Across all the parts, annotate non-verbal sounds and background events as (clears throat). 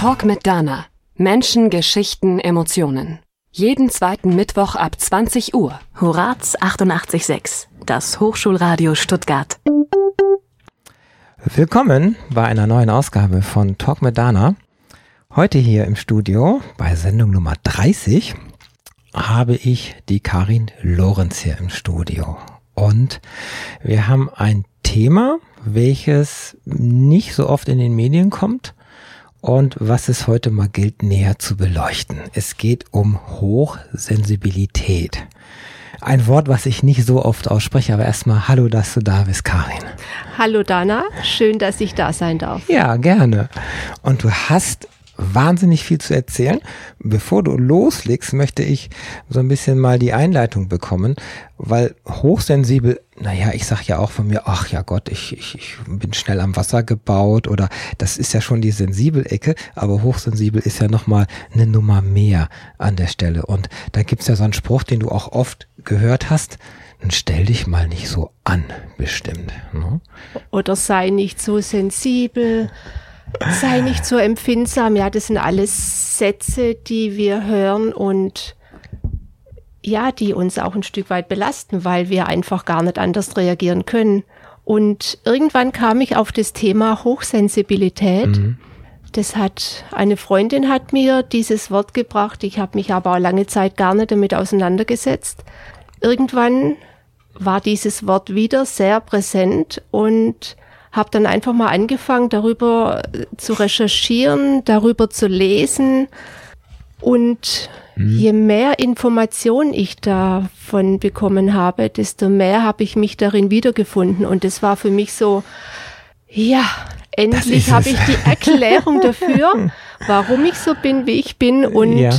Talk mit Dana. Menschen, Geschichten, Emotionen. Jeden zweiten Mittwoch ab 20 Uhr. Horaz 88.6, das Hochschulradio Stuttgart. Willkommen bei einer neuen Ausgabe von Talk mit Dana. Heute hier im Studio bei Sendung Nummer 30 habe ich die Karin Lorenz hier im Studio. Und wir haben ein Thema, welches nicht so oft in den Medien kommt und was es heute mal gilt näher zu beleuchten. Es geht um Hochsensibilität. Ein Wort, was ich nicht so oft ausspreche, aber erstmal hallo, dass du da bist, Karin. Hallo Dana, schön, dass ich da sein darf. Ja, gerne. Und du hast wahnsinnig viel zu erzählen. Bevor du loslegst, möchte ich so ein bisschen mal die Einleitung bekommen, weil hochsensibel, naja, ich sag ja auch von mir, ach ja Gott, ich, ich, ich bin schnell am Wasser gebaut oder das ist ja schon die Sensibel-Ecke, aber hochsensibel ist ja nochmal eine Nummer mehr an der Stelle. Und da gibt's ja so einen Spruch, den du auch oft gehört hast, dann stell dich mal nicht so an, bestimmt. Ne? Oder sei nicht so sensibel sei nicht so empfindsam. Ja, das sind alles Sätze, die wir hören und ja, die uns auch ein Stück weit belasten, weil wir einfach gar nicht anders reagieren können. Und irgendwann kam ich auf das Thema Hochsensibilität. Mhm. Das hat eine Freundin hat mir dieses Wort gebracht. Ich habe mich aber auch lange Zeit gar nicht damit auseinandergesetzt. Irgendwann war dieses Wort wieder sehr präsent und habe dann einfach mal angefangen, darüber äh, zu recherchieren, darüber zu lesen. Und mhm. je mehr Informationen ich davon bekommen habe, desto mehr habe ich mich darin wiedergefunden. Und das war für mich so, ja, endlich habe ich die Erklärung dafür, (laughs) warum ich so bin, wie ich bin und ja.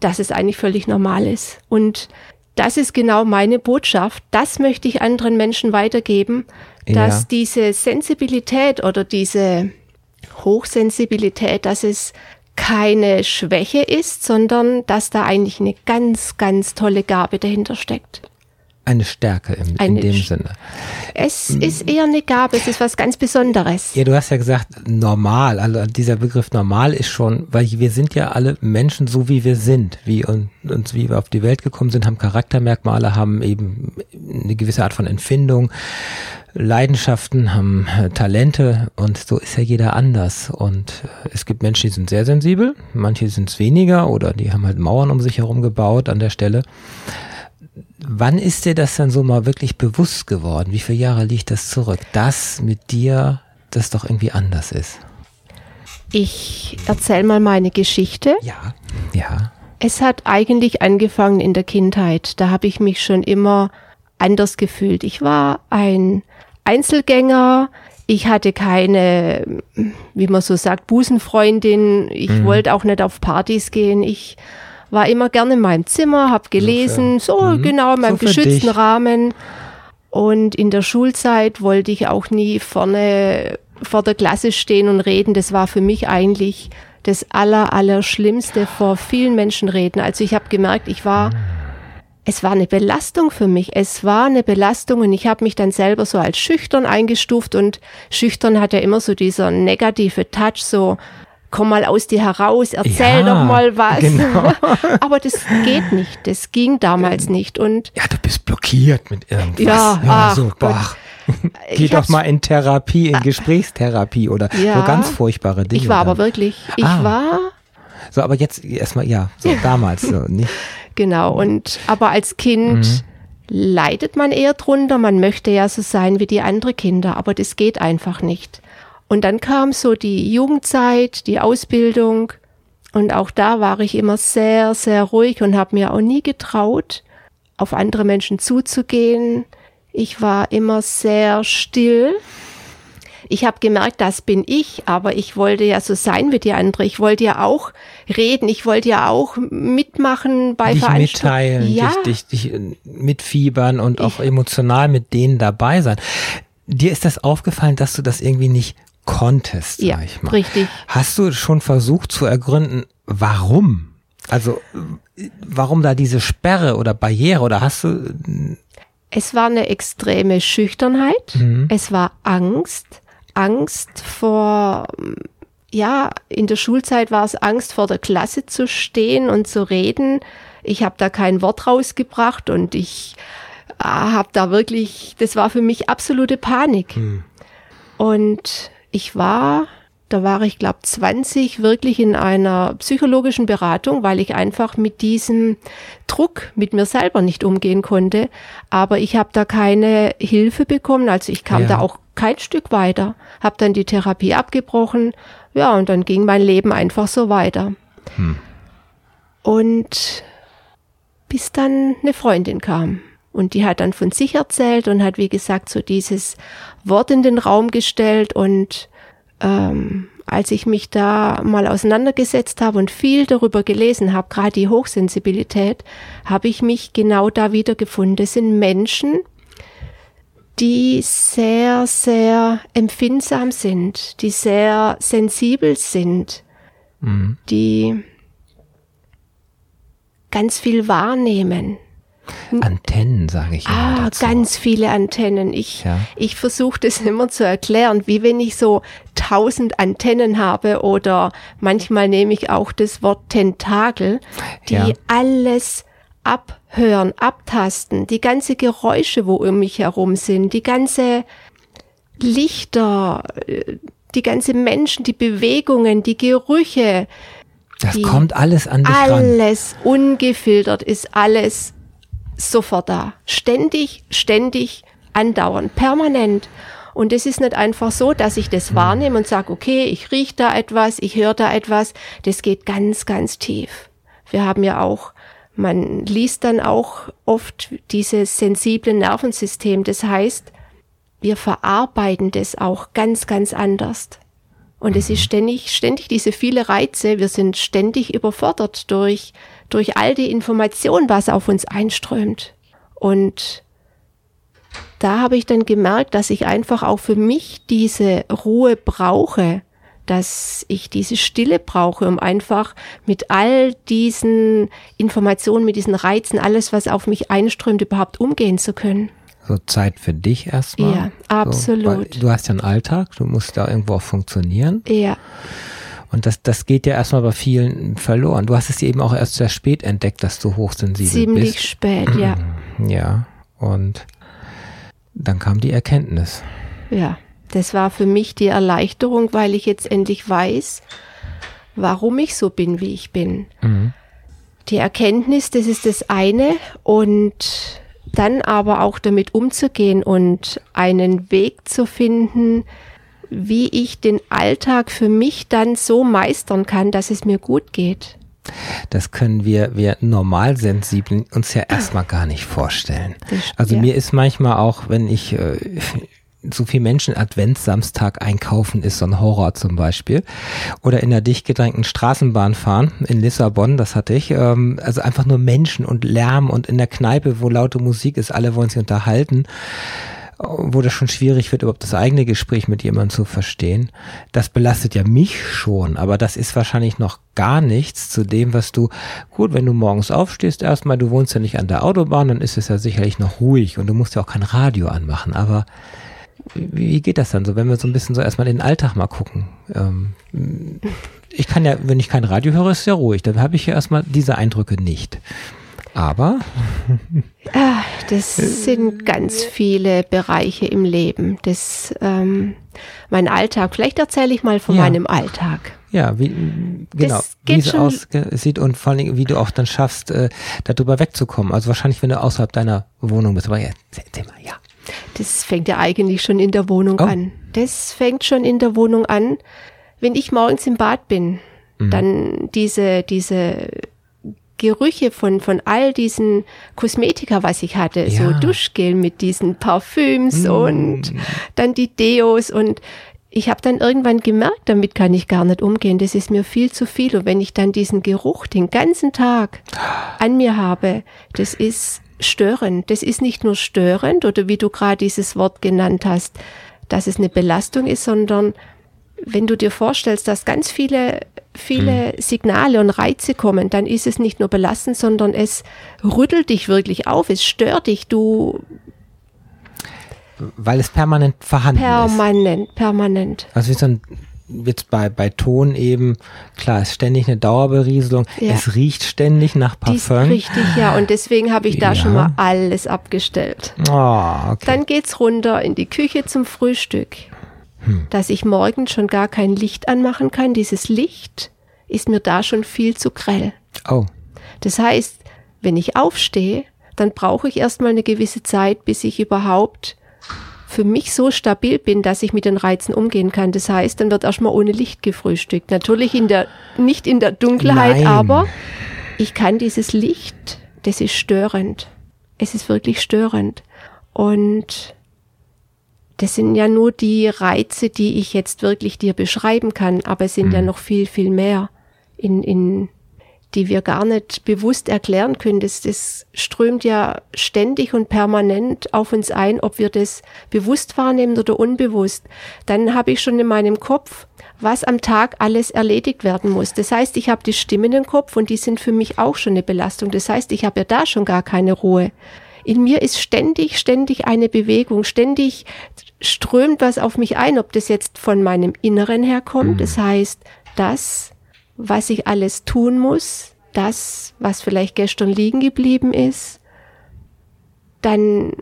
dass es eigentlich völlig normal ist. Und das ist genau meine Botschaft. Das möchte ich anderen Menschen weitergeben, dass ja. diese Sensibilität oder diese Hochsensibilität, dass es keine Schwäche ist, sondern dass da eigentlich eine ganz, ganz tolle Gabe dahinter steckt. Eine Stärke im, eine in dem Sinne. Es ist eher eine Gabe, es ist was ganz Besonderes. Ja, du hast ja gesagt, normal, also dieser Begriff normal ist schon, weil wir sind ja alle Menschen so wie wir sind, wie uns, wie wir auf die Welt gekommen sind, haben Charaktermerkmale, haben eben eine gewisse Art von Empfindung, Leidenschaften, haben äh, Talente und so ist ja jeder anders. Und äh, es gibt Menschen, die sind sehr sensibel, manche sind es weniger oder die haben halt Mauern um sich herum gebaut an der Stelle. Wann ist dir das dann so mal wirklich bewusst geworden? Wie viele Jahre liegt das zurück? Dass mit dir das doch irgendwie anders ist. Ich erzähle mal meine Geschichte. Ja, ja. Es hat eigentlich angefangen in der Kindheit. Da habe ich mich schon immer anders gefühlt. Ich war ein Einzelgänger. Ich hatte keine, wie man so sagt, Busenfreundin. Ich mhm. wollte auch nicht auf Partys gehen. Ich war immer gerne in meinem Zimmer, habe gelesen, so, so mhm. genau in meinem so geschützten. Rahmen. Und in der Schulzeit wollte ich auch nie vorne vor der Klasse stehen und reden. Das war für mich eigentlich das aller, aller Schlimmste, vor vielen Menschen reden. Also ich habe gemerkt, ich war, mhm. es war eine Belastung für mich. Es war eine Belastung und ich habe mich dann selber so als schüchtern eingestuft und schüchtern hat ja immer so dieser negative Touch, so komm mal aus dir heraus, erzähl ja, doch mal was. Genau. (laughs) Aber das geht nicht. Das ging damals nicht. Und ja, du bist blockiert mit irgendwas. Ja, ja ach, so, boah. Geh doch mal in Therapie, in ah. Gesprächstherapie oder ja, so ganz furchtbare Dinge. Ich war dann. aber wirklich, ich ah. war. So, aber jetzt erstmal, ja, so (laughs) damals so, nicht. Genau, und aber als Kind mhm. leidet man eher drunter, man möchte ja so sein wie die anderen Kinder, aber das geht einfach nicht. Und dann kam so die Jugendzeit, die Ausbildung. Und auch da war ich immer sehr, sehr ruhig und habe mir auch nie getraut, auf andere Menschen zuzugehen. Ich war immer sehr still. Ich habe gemerkt, das bin ich, aber ich wollte ja so sein wie die andere. Ich wollte ja auch reden, ich wollte ja auch mitmachen bei dich Veranstaltungen. Mitteilen, ja. dich, dich, dich mitfiebern und auch emotional mit denen dabei sein. Dir ist das aufgefallen, dass du das irgendwie nicht konntest, ja, sag ich mal. Richtig. Hast du schon versucht zu ergründen, warum? Also warum da diese Sperre oder Barriere oder hast du Es war eine extreme Schüchternheit, mhm. es war Angst, Angst vor ja, in der Schulzeit war es Angst vor der Klasse zu stehen und zu reden. Ich habe da kein Wort rausgebracht und ich äh, habe da wirklich, das war für mich absolute Panik. Hm. Und ich war, da war ich glaube 20, wirklich in einer psychologischen Beratung, weil ich einfach mit diesem Druck mit mir selber nicht umgehen konnte. Aber ich habe da keine Hilfe bekommen, also ich kam ja. da auch kein Stück weiter, habe dann die Therapie abgebrochen, ja, und dann ging mein Leben einfach so weiter. Hm. Und bis dann eine Freundin kam. Und die hat dann von sich erzählt und hat, wie gesagt, so dieses Wort in den Raum gestellt. Und ähm, als ich mich da mal auseinandergesetzt habe und viel darüber gelesen habe, gerade die Hochsensibilität, habe ich mich genau da wiedergefunden. Das sind Menschen, die sehr, sehr empfindsam sind, die sehr sensibel sind, mhm. die ganz viel wahrnehmen. Antennen, sage ich immer. Ah, dazu. ganz viele Antennen. Ich, ja. ich versuche das immer zu erklären, wie wenn ich so tausend Antennen habe oder manchmal nehme ich auch das Wort Tentakel, die ja. alles abhören, abtasten, die ganze Geräusche, wo um mich herum sind, die ganze Lichter, äh, die ganze Menschen, die Bewegungen, die Gerüche. Das kommt alles an dich Alles ran. ungefiltert ist alles sofort da. Ständig, ständig, andauernd, permanent. Und es ist nicht einfach so, dass ich das hm. wahrnehme und sage, okay, ich rieche da etwas, ich höre da etwas. Das geht ganz, ganz tief. Wir haben ja auch man liest dann auch oft dieses sensible Nervensystem. Das heißt, wir verarbeiten das auch ganz, ganz anders. Und es ist ständig, ständig diese viele Reize. Wir sind ständig überfordert durch, durch all die Informationen, was auf uns einströmt. Und da habe ich dann gemerkt, dass ich einfach auch für mich diese Ruhe brauche dass ich diese Stille brauche, um einfach mit all diesen Informationen, mit diesen Reizen, alles, was auf mich einströmt, überhaupt umgehen zu können. So Zeit für dich erstmal. Ja, absolut. So, du hast ja einen Alltag, du musst da irgendwo auch funktionieren. Ja. Und das, das geht ja erstmal bei vielen verloren. Du hast es eben auch erst sehr spät entdeckt, dass du hochsensibel Ziemlich bist. Ziemlich spät, ja. (clears throat) Ja, und dann kam die Erkenntnis. Ja. Das war für mich die Erleichterung, weil ich jetzt endlich weiß, warum ich so bin, wie ich bin. Mhm. Die Erkenntnis, das ist das eine und dann aber auch damit umzugehen und einen Weg zu finden, wie ich den Alltag für mich dann so meistern kann, dass es mir gut geht. Das können wir, wir Normalsensiblen uns ja erstmal gar nicht vorstellen. Also mir ist manchmal auch, wenn ich äh, so viel Menschen Adventssamstag einkaufen ist so ein Horror zum Beispiel. Oder in der dicht gedrängten Straßenbahn fahren in Lissabon, das hatte ich. Ähm, also einfach nur Menschen und Lärm und in der Kneipe, wo laute Musik ist, alle wollen sich unterhalten wo das schon schwierig wird, überhaupt das eigene Gespräch mit jemandem zu verstehen. Das belastet ja mich schon, aber das ist wahrscheinlich noch gar nichts zu dem, was du, gut, wenn du morgens aufstehst, erstmal, du wohnst ja nicht an der Autobahn, dann ist es ja sicherlich noch ruhig und du musst ja auch kein Radio anmachen, aber wie geht das dann so, wenn wir so ein bisschen so erstmal in den Alltag mal gucken? Ähm, ich kann ja, wenn ich kein Radio höre, ist es ja ruhig. Dann habe ich ja erstmal diese Eindrücke nicht. Aber ah, das sind ganz viele Bereiche im Leben. Das ähm, mein Alltag. Vielleicht erzähle ich mal von ja. meinem Alltag. Ja, wie genau, wie es aussieht und vor allem, wie du auch dann schaffst, äh, darüber wegzukommen. Also wahrscheinlich, wenn du außerhalb deiner Wohnung bist. Aber ja, erzähl mal, ja. Das fängt ja eigentlich schon in der Wohnung oh. an. Das fängt schon in der Wohnung an. Wenn ich morgens im Bad bin, mhm. dann diese, diese Gerüche von, von all diesen Kosmetika, was ich hatte, ja. so Duschgel mit diesen Parfüms mm. und dann die Deos und ich habe dann irgendwann gemerkt, damit kann ich gar nicht umgehen, das ist mir viel zu viel und wenn ich dann diesen Geruch den ganzen Tag an mir habe, das ist störend. Das ist nicht nur störend oder wie du gerade dieses Wort genannt hast, dass es eine Belastung ist, sondern wenn du dir vorstellst, dass ganz viele, viele mhm. Signale und Reize kommen, dann ist es nicht nur belastend, sondern es rüttelt dich wirklich auf, es stört dich, du. Weil es permanent vorhanden permanent, ist. Permanent, permanent. Also wie so ein jetzt bei, bei Ton eben, klar, ist ständig eine Dauerberieselung. Ja. Es riecht ständig nach Dies Parfum. richtig, ja. Und deswegen habe ich da Ja. schon mal alles abgestellt. Oh, okay. Dann geht's runter in die Küche zum Frühstück. Hm. Dass ich morgens schon gar kein Licht anmachen kann. Dieses Licht ist mir da schon viel zu grell. oh, Das heißt, wenn ich aufstehe, dann brauche ich erstmal eine gewisse Zeit, bis ich überhaupt für mich so stabil bin, dass ich mit den Reizen umgehen kann. Das heißt, dann wird erstmal ohne Licht gefrühstückt. Natürlich in der, nicht in der Dunkelheit, Nein. aber ich kann dieses Licht, das ist störend. Es ist wirklich störend. Und das sind ja nur die Reize, die ich jetzt wirklich dir beschreiben kann, aber es sind ja noch viel, viel mehr, in, in, die wir gar nicht bewusst erklären können. Das, das strömt ja ständig und permanent auf uns ein, ob wir das bewusst wahrnehmen oder unbewusst. Dann habe ich schon in meinem Kopf, was am Tag alles erledigt werden muss. Das heißt, ich habe die Stimmen im Kopf und die sind für mich auch schon eine Belastung. Das heißt, ich habe ja da schon gar keine Ruhe. In mir ist ständig, ständig eine Bewegung, ständig strömt was auf mich ein, ob das jetzt von meinem Inneren herkommt. Das heißt, das, was ich alles tun muss, das, was vielleicht gestern liegen geblieben ist, dann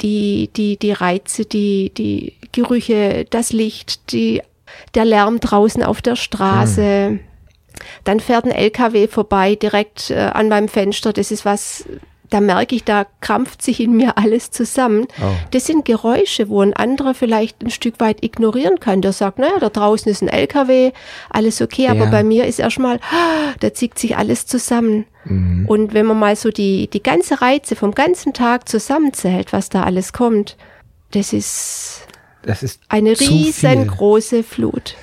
die, die, die Reize, die, die Gerüche, das Licht, die, der Lärm draußen auf der Straße. Dann fährt ein LKW vorbei direkt äh, an meinem Fenster. Das ist was, da merke ich, da krampft sich in mir alles zusammen. Oh. Das sind Geräusche, wo ein anderer vielleicht ein Stück weit ignorieren kann. Der sagt, naja, da draußen ist ein LKW, alles okay, aber Ja. bei mir ist erstmal, ah, da zieht sich alles zusammen. Und wenn man mal so die, die ganze Reize vom ganzen Tag zusammenzählt, was da alles kommt, das ist das ist eine riesengroße Flut.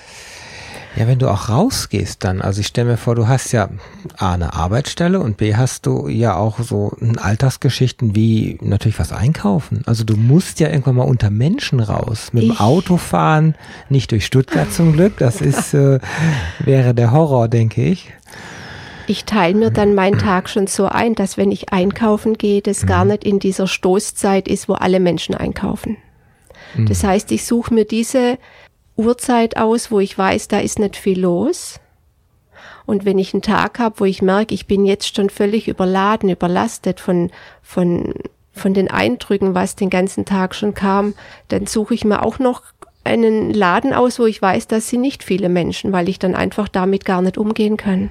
Ja, wenn du auch rausgehst dann, also ich stelle mir vor, du hast ja A, eine Arbeitsstelle und B, hast du ja auch so ein Alltagsgeschichten wie natürlich was einkaufen. Also du musst ja irgendwann mal unter Menschen raus. Mit dem Ich- Auto fahren, nicht durch Stuttgart zum Glück, das (laughs) ist, äh, wäre der Horror, denke ich. Ich teile mir dann meinen (clears throat) Tag schon so ein, dass wenn ich einkaufen gehe, das gar nicht in dieser Stoßzeit ist, wo alle Menschen einkaufen. Das heißt, ich suche mir diese Uhrzeit aus, wo ich weiß, da ist nicht viel los. Und wenn ich einen Tag habe, wo ich merke, ich bin jetzt schon völlig überladen, überlastet von, von, von den Eindrücken, was den ganzen Tag schon kam, dann suche ich mir auch noch einen Laden aus, wo ich weiß, das sind nicht viele Menschen, weil ich dann einfach damit gar nicht umgehen kann.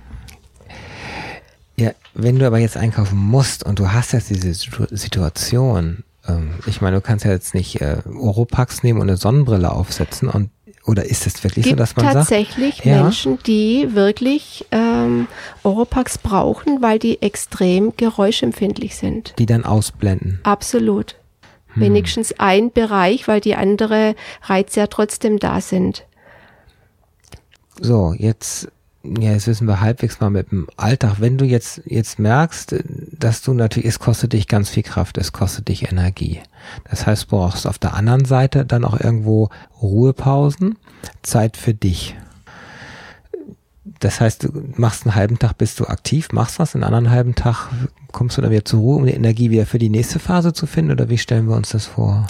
Ja, wenn du aber jetzt einkaufen musst und du hast jetzt diese Situ- Situation, ähm, ich meine, du kannst ja jetzt nicht äh, Oropax nehmen und eine Sonnenbrille aufsetzen und oder ist es wirklich so, gibt dass man sagt, tatsächlich Ja. Menschen, die wirklich ähm, Oropax brauchen, weil die extrem geräuschempfindlich sind. die dann ausblenden? Absolut. Hm. Wenigstens ein Bereich, weil die andere Reize ja trotzdem da sind. So, jetzt, ja, jetzt wissen wir halbwegs mal mit dem Alltag. Wenn du jetzt, jetzt merkst, dass du natürlich, es kostet dich ganz viel Kraft, es kostet dich Energie. Das heißt, du brauchst auf der anderen Seite dann auch irgendwo Ruhepausen, Zeit für dich. Das heißt, du machst einen halben Tag, bist du aktiv, machst was, einen anderen halben Tag kommst du dann wieder zur Ruhe, um die Energie wieder für die nächste Phase zu finden, oder wie stellen wir uns das vor?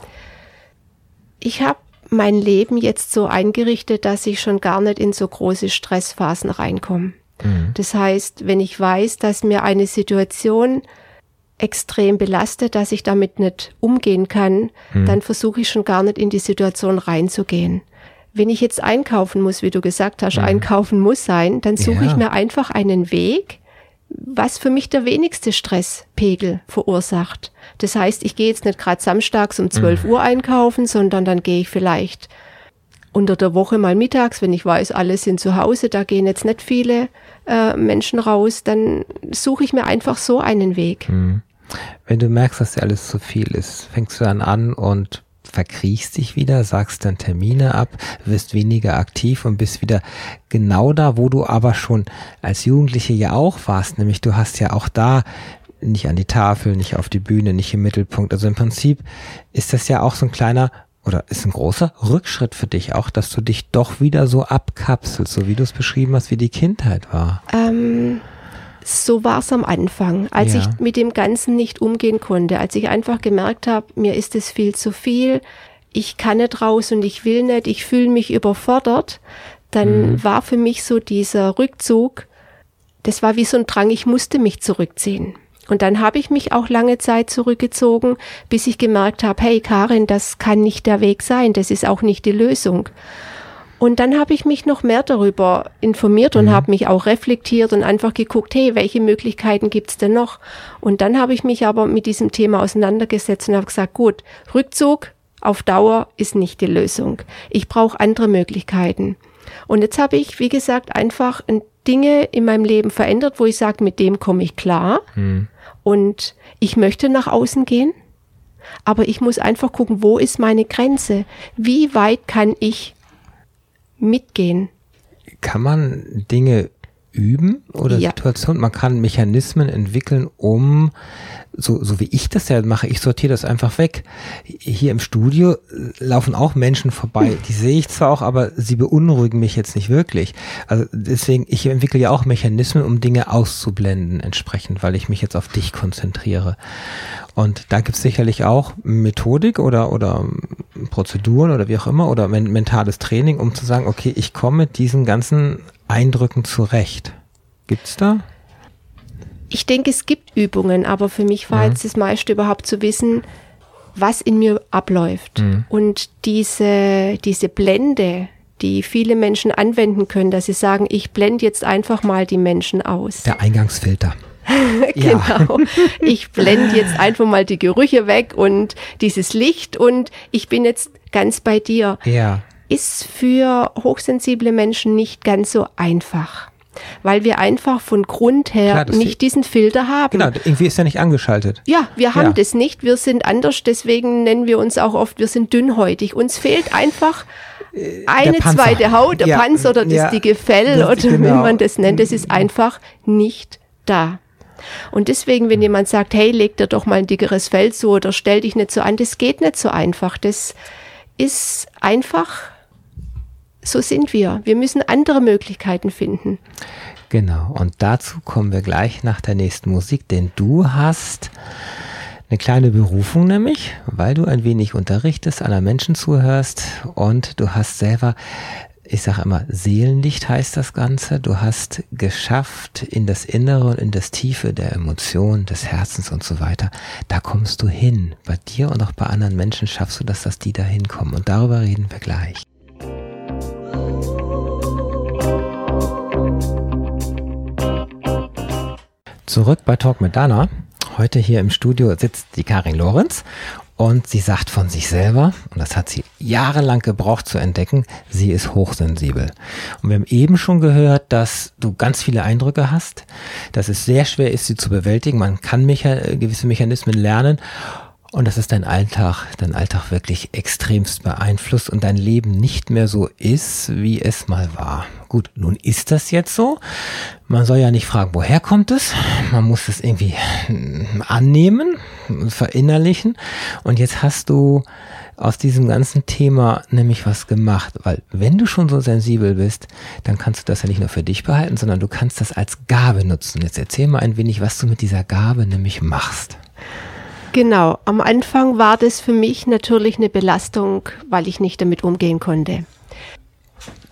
Ich habe mein Leben jetzt so eingerichtet, dass ich schon gar nicht in so große Stressphasen reinkomme. Das heißt, wenn ich weiß, dass mir eine Situation extrem belastet, dass ich damit nicht umgehen kann, dann versuche ich schon gar nicht in die Situation reinzugehen. Wenn ich jetzt einkaufen muss, wie du gesagt hast, einkaufen muss sein, dann suche Ja. ich mir einfach einen Weg, was für mich der wenigste Stresspegel verursacht. Das heißt, ich gehe jetzt nicht gerade samstags um 12 Uhr einkaufen, sondern dann gehe ich vielleicht unter der Woche mal mittags, wenn ich weiß, alle sind zu Hause, da gehen jetzt nicht viele äh, Menschen raus, dann suche ich mir einfach so einen Weg. Wenn du merkst, dass dir alles zu viel ist, fängst du dann an und verkriechst dich wieder, sagst dann Termine ab, wirst weniger aktiv und bist wieder genau da, wo du aber schon als Jugendliche ja auch warst, nämlich du hast ja auch da nicht an die Tafel, nicht auf die Bühne, nicht im Mittelpunkt. Also im Prinzip ist das ja auch so ein kleiner oder ist ein großer Rückschritt für dich auch, dass du dich doch wieder so abkapselst, so wie du es beschrieben hast, wie die Kindheit war. Ähm, so war es am Anfang, als Ja. ich mit dem Ganzen nicht umgehen konnte, als ich einfach gemerkt habe, mir ist es viel zu viel. ich kann nicht raus und ich will nicht, ich fühle mich überfordert, dann mhm. war für mich so dieser Rückzug, das war wie so ein Drang, ich musste mich zurückziehen. Und dann habe ich mich auch lange Zeit zurückgezogen, bis ich gemerkt habe, hey Karin, das kann nicht der Weg sein, das ist auch nicht die Lösung. Und dann habe ich mich noch mehr darüber informiert und mhm. habe mich auch reflektiert und einfach geguckt, hey, welche Möglichkeiten gibt's denn noch? Und dann habe ich mich aber mit diesem Thema auseinandergesetzt und habe gesagt, gut, Rückzug auf Dauer ist nicht die Lösung. Ich brauche andere Möglichkeiten. Und jetzt habe ich, wie gesagt, einfach Dinge in meinem Leben verändert, wo ich sage, mit dem komme ich klar. Mhm. Und ich möchte nach außen gehen. Aber ich muss einfach gucken, wo ist meine Grenze? Wie weit kann ich mitgehen? Kann man Dinge üben oder ja. Situationen? Man kann Mechanismen entwickeln, um so, so wie ich das ja mache, ich sortiere das einfach weg. Hier im Studio äh, laufen auch Menschen vorbei, die sehe ich zwar auch, aber sie beunruhigen mich jetzt nicht wirklich. Also deswegen, ich entwickle ja auch Mechanismen, um Dinge auszublenden entsprechend, weil ich mich jetzt auf dich konzentriere. Und da gibt es sicherlich auch Methodik oder, oder Prozeduren oder wie auch immer oder men mentales Training, um zu sagen, okay, ich komme mit diesen ganzen Eindrücken zurecht. Gibt's da? ich denke, es gibt Übungen, aber für mich war mhm. jetzt das meiste überhaupt zu wissen, was in mir abläuft. Mhm. Und diese, diese Blende, die viele Menschen anwenden können, dass sie sagen, ich blende jetzt einfach mal die Menschen aus. Der Eingangsfilter. (laughs) genau. Ich blende jetzt einfach mal die Gerüche weg und dieses Licht und ich bin jetzt ganz bei dir. Ja. Ist für hochsensible Menschen nicht ganz so einfach weil wir einfach von Grund her Klar, nicht diesen Filter haben. Genau, irgendwie ist er nicht angeschaltet. Ja, wir haben ja. das nicht. Wir sind anders, deswegen nennen wir uns auch oft, wir sind dünnhäutig. Uns fehlt einfach äh, eine zweite Haut, der ja. Panzer oder das ja. dicke Fell oder genau. wie man das nennt. Das ist einfach nicht da. Und deswegen, wenn jemand sagt, hey, leg dir doch mal ein dickeres Fell zu oder stell dich nicht so an, das geht nicht so einfach. Das ist einfach so sind wir. Wir müssen andere Möglichkeiten finden. Genau, und dazu kommen wir gleich nach der nächsten Musik, denn du hast eine kleine Berufung nämlich, weil du ein wenig unterrichtest, anderen Menschen zuhörst und du hast selber, ich sage immer, Seelenlicht heißt das Ganze. Du hast geschafft in das Innere und in das Tiefe der Emotionen, des Herzens und so weiter. Da kommst du hin. Bei dir und auch bei anderen Menschen schaffst du das, dass die da hinkommen. Und darüber reden wir gleich. Zurück bei Talk mit Dana. Heute hier im Studio sitzt die Karin Lorenz und sie sagt von sich selber, und das hat sie jahrelang gebraucht zu entdecken, sie ist hochsensibel. Und wir haben eben schon gehört, dass du ganz viele Eindrücke hast, dass es sehr schwer ist, sie zu bewältigen. Man kann mecha gewisse Mechanismen lernen und dass es dein Alltag, dein Alltag wirklich extremst beeinflusst und dein Leben nicht mehr so ist, wie es mal war. Gut, nun ist das jetzt so. Man soll ja nicht fragen, woher kommt es. Man muss es irgendwie hm, annehmen, verinnerlichen. Und jetzt hast du aus diesem ganzen Thema nämlich was gemacht, weil wenn du schon so sensibel bist, dann kannst du das ja nicht nur für dich behalten, sondern du kannst das als Gabe nutzen. Jetzt erzähl mal ein wenig, was du mit dieser Gabe nämlich machst. Genau, am Anfang war das für mich natürlich eine Belastung, weil ich nicht damit umgehen konnte.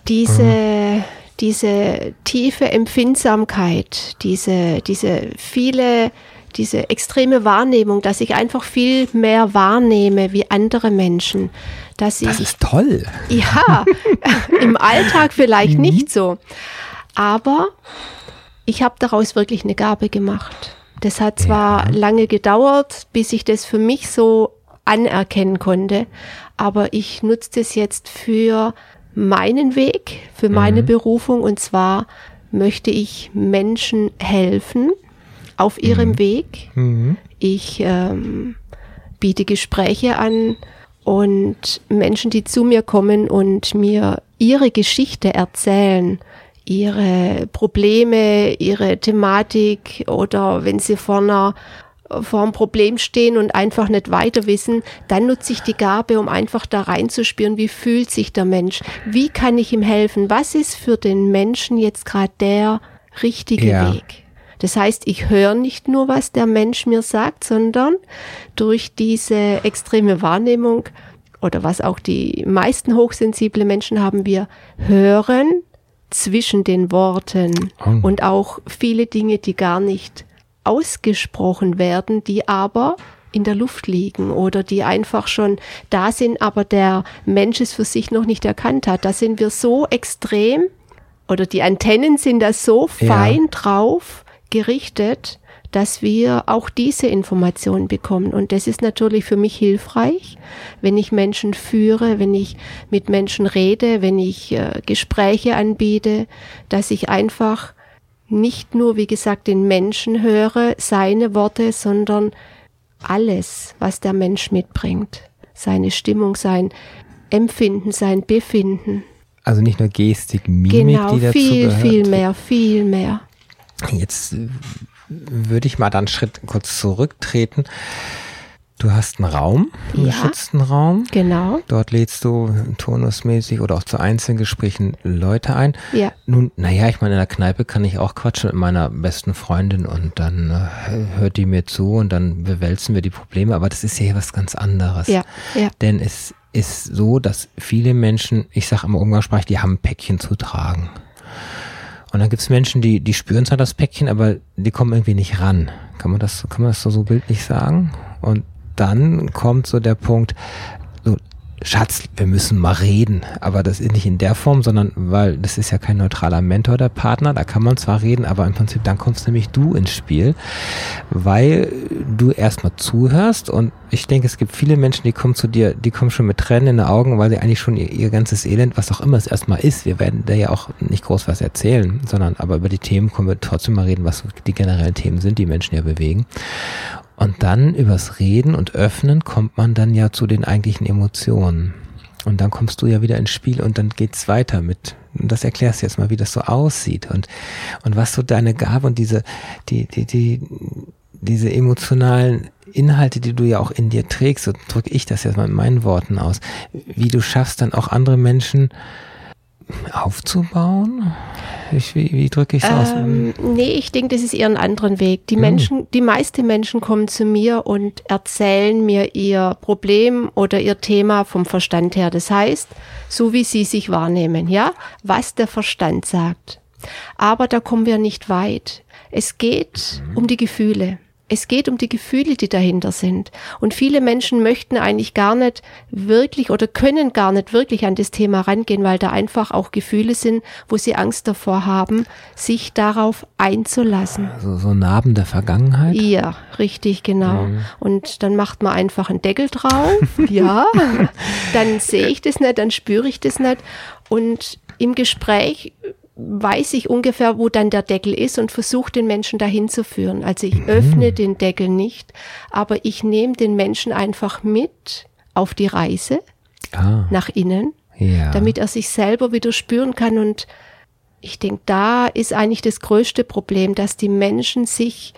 Diese, mhm. diese tiefe Empfindsamkeit, diese, diese viele, diese extreme Wahrnehmung, dass ich einfach viel mehr wahrnehme wie andere Menschen. Dass ich, das ist toll. Ja, (laughs) im Alltag vielleicht mhm. nicht so. Aber ich habe daraus wirklich eine Gabe gemacht. Das hat zwar ja. lange gedauert, bis ich das für mich so anerkennen konnte, aber ich nutze das jetzt für meinen Weg, für meine mhm. Berufung und zwar möchte ich Menschen helfen auf ihrem mhm. Weg. Mhm. Ich ähm, biete Gespräche an und Menschen, die zu mir kommen und mir ihre Geschichte erzählen, ihre Probleme, ihre Thematik oder wenn sie vor einer vor einem Problem stehen und einfach nicht weiter wissen, dann nutze ich die Gabe, um einfach da reinzuspüren, wie fühlt sich der Mensch, wie kann ich ihm helfen, was ist für den Menschen jetzt gerade der richtige ja. Weg. Das heißt, ich höre nicht nur, was der Mensch mir sagt, sondern durch diese extreme Wahrnehmung oder was auch die meisten hochsensible Menschen haben, wir hören zwischen den Worten Oh. und auch viele Dinge, die gar nicht ausgesprochen werden, die aber in der Luft liegen oder die einfach schon da sind, aber der Mensch es für sich noch nicht erkannt hat. Da sind wir so extrem oder die Antennen sind da so Ja. fein drauf gerichtet, dass wir auch diese Informationen bekommen. Und das ist natürlich für mich hilfreich, wenn ich Menschen führe, wenn ich mit Menschen rede, wenn ich äh, Gespräche anbiete, dass ich einfach nicht nur, wie gesagt, den Menschen höre, seine Worte, sondern alles, was der Mensch mitbringt. Seine Stimmung, sein Empfinden, sein Befinden. Also nicht nur Gestik, Mimik, Genau, die dazu viel, gehört. viel mehr, viel mehr. Jetzt äh, würde ich mal dann einen Schritt kurz zurücktreten. Du hast einen Raum, einen Ja. geschützten Raum. Genau. Dort lädst du turnusmäßig oder auch zu Einzelgesprächen Leute ein. Ja. Nun, naja, ich meine, in der Kneipe kann ich auch quatschen mit meiner besten Freundin und dann äh, hört die mir zu und dann bewälzen wir die Probleme, aber das ist ja hier was ganz anderes. Ja, ja. Denn es ist so, dass viele Menschen, ich sage immer umgangssprachlich, die haben ein Päckchen zu tragen. Und dann gibt's Menschen, die, die spüren zwar das Päckchen, aber die kommen irgendwie nicht ran. Kann man das, kann man das so, so bildlich sagen? Und dann kommt so der Punkt, so, Schatz, wir müssen mal reden. Aber das ist nicht in der Form, sondern weil das ist ja kein neutraler Mentor, der Partner. Da kann man zwar reden, aber im Prinzip dann kommst nämlich du ins Spiel, weil du erstmal zuhörst. Und ich denke, es gibt viele Menschen, die kommen zu dir, die kommen schon mit Tränen in den Augen, weil sie eigentlich schon ihr, ihr ganzes Elend, was auch immer es erstmal ist, wir werden da ja auch nicht groß was erzählen, sondern aber über die Themen können wir trotzdem mal reden, was die generellen Themen sind, die Menschen ja bewegen. Und dann übers Reden und Öffnen kommt man dann ja zu den eigentlichen Emotionen. Und dann kommst du ja wieder ins Spiel und dann geht's weiter mit, und das erklärst du jetzt mal, wie das so aussieht und, und was so deine Gabe und diese, die, die, die, diese emotionalen Inhalte, die du ja auch in dir trägst, so drücke ich das jetzt mal in meinen Worten aus, wie du schaffst dann auch andere Menschen aufzubauen? Ich, wie, wie drücke ich es aus? Ähm, nee, ich denke, das ist eher ein anderen Weg. Die Hm. Menschen, die meisten Menschen kommen zu mir und erzählen mir ihr Problem oder ihr Thema vom Verstand her. Das heißt, so wie sie sich wahrnehmen, ja, was der Verstand sagt. Aber da kommen wir nicht weit. Es geht Mhm. um die Gefühle. Es geht um die Gefühle, die dahinter sind. Und viele Menschen möchten eigentlich gar nicht wirklich oder können gar nicht wirklich an das Thema rangehen, weil da einfach auch Gefühle sind, wo sie Angst davor haben, sich darauf einzulassen. so, so Narben der Vergangenheit? Ja, richtig, genau. Und dann macht man einfach einen Deckel drauf. (laughs) ja, dann sehe ich das nicht, dann spüre ich das nicht. Und im Gespräch weiß ich ungefähr, wo dann der Deckel ist und versuche den Menschen dahin zu führen. Also ich öffne den Deckel nicht, aber ich nehme den Menschen einfach mit auf die Reise Ah, nach innen ja. damit er sich selber wieder spüren kann. Und ich denke, da ist eigentlich das größte Problem, dass die Menschen sich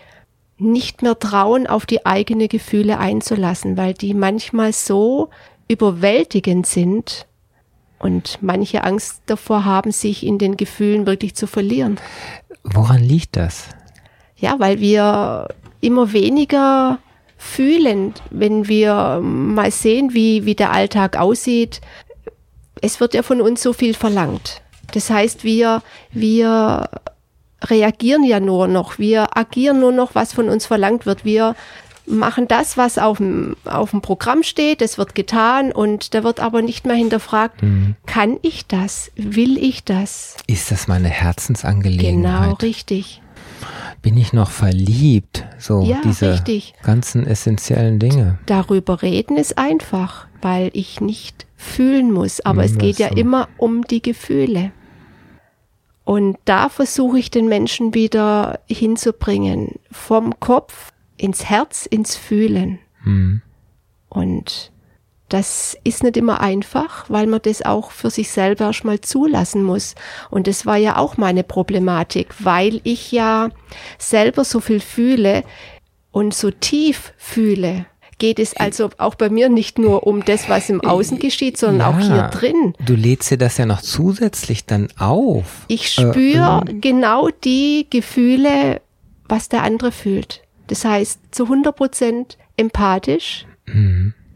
nicht mehr trauen, auf die eigenen Gefühle einzulassen, weil die manchmal so überwältigend sind und manche Angst davor haben, sich in den Gefühlen wirklich zu verlieren. Woran liegt das? Ja, weil wir immer weniger fühlen, wenn wir mal sehen, wie, wie der Alltag aussieht. Es wird ja von uns so viel verlangt. Das heißt, wir, wir reagieren ja nur noch, wir agieren nur noch, was von uns verlangt wird. Wir machen das, was auf dem, auf dem Programm steht, das wird getan und da wird aber nicht mehr hinterfragt, kann ich das? Will ich das? Ist das meine Herzensangelegenheit? Genau, richtig. Bin ich noch verliebt? So Ja, diese richtig. ganzen essentiellen Dinge. darüber reden ist einfach, weil ich nicht fühlen muss. Aber Hm, es geht ja so. immer um die Gefühle. Und da versuche ich den Menschen wieder hinzubringen. Vom Kopf ins Herz, ins Fühlen. Hm. Und das ist nicht immer einfach, weil man das auch für sich selber erstmal zulassen muss. Und das war ja auch meine Problematik, weil ich ja selber so viel fühle und so tief fühle. Geht es also auch bei mir nicht nur um das, was im Außen geschieht, sondern auch hier drin. Du lädst dir das ja noch zusätzlich dann auf. Ich spüre Äh, genau die Gefühle, was der andere fühlt. Das heißt, zu 100 Prozent empathisch.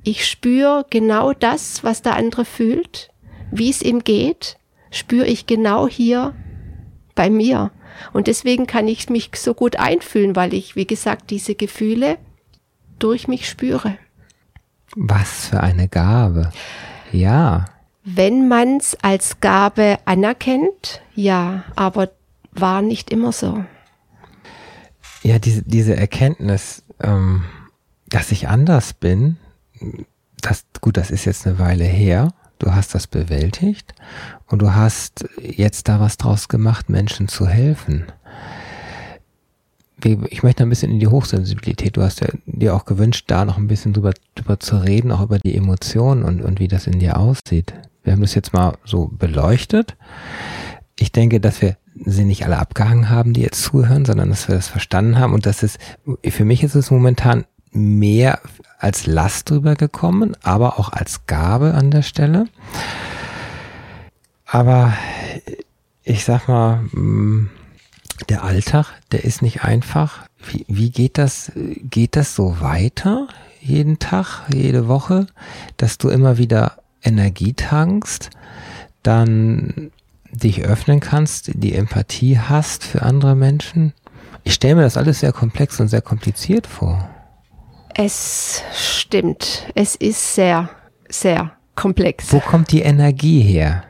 Ich spüre genau das, was der andere fühlt, wie es ihm geht, spüre ich genau hier bei mir. Und deswegen kann ich mich so gut einfühlen, weil ich, wie gesagt, diese Gefühle durch mich spüre. Was für eine Gabe. Ja. Wenn man es als Gabe anerkennt, ja, aber war nicht immer so. Ja, diese, diese Erkenntnis, ähm, dass ich anders bin, das, gut, das ist jetzt eine Weile her. Du hast das bewältigt und du hast jetzt da was draus gemacht, Menschen zu helfen. Ich möchte ein bisschen in die Hochsensibilität. Du hast ja dir auch gewünscht, da noch ein bisschen drüber, drüber zu reden, auch über die Emotionen und, und wie das in dir aussieht. Wir haben das jetzt mal so beleuchtet. Ich denke, dass wir sie nicht alle abgehangen haben, die jetzt zuhören, sondern dass wir das verstanden haben und dass es, für mich ist es momentan mehr als Last drüber gekommen, aber auch als Gabe an der Stelle. Aber ich sag mal, mm, der Alltag, der ist nicht einfach. Wie, wie geht das, geht das so weiter? Jeden Tag, jede Woche, dass du immer wieder Energie tankst, dann dich öffnen kannst, die Empathie hast für andere Menschen. Ich stelle mir das alles sehr komplex und sehr kompliziert vor. Es stimmt. Es ist sehr, sehr komplex. Wo kommt die Energie her?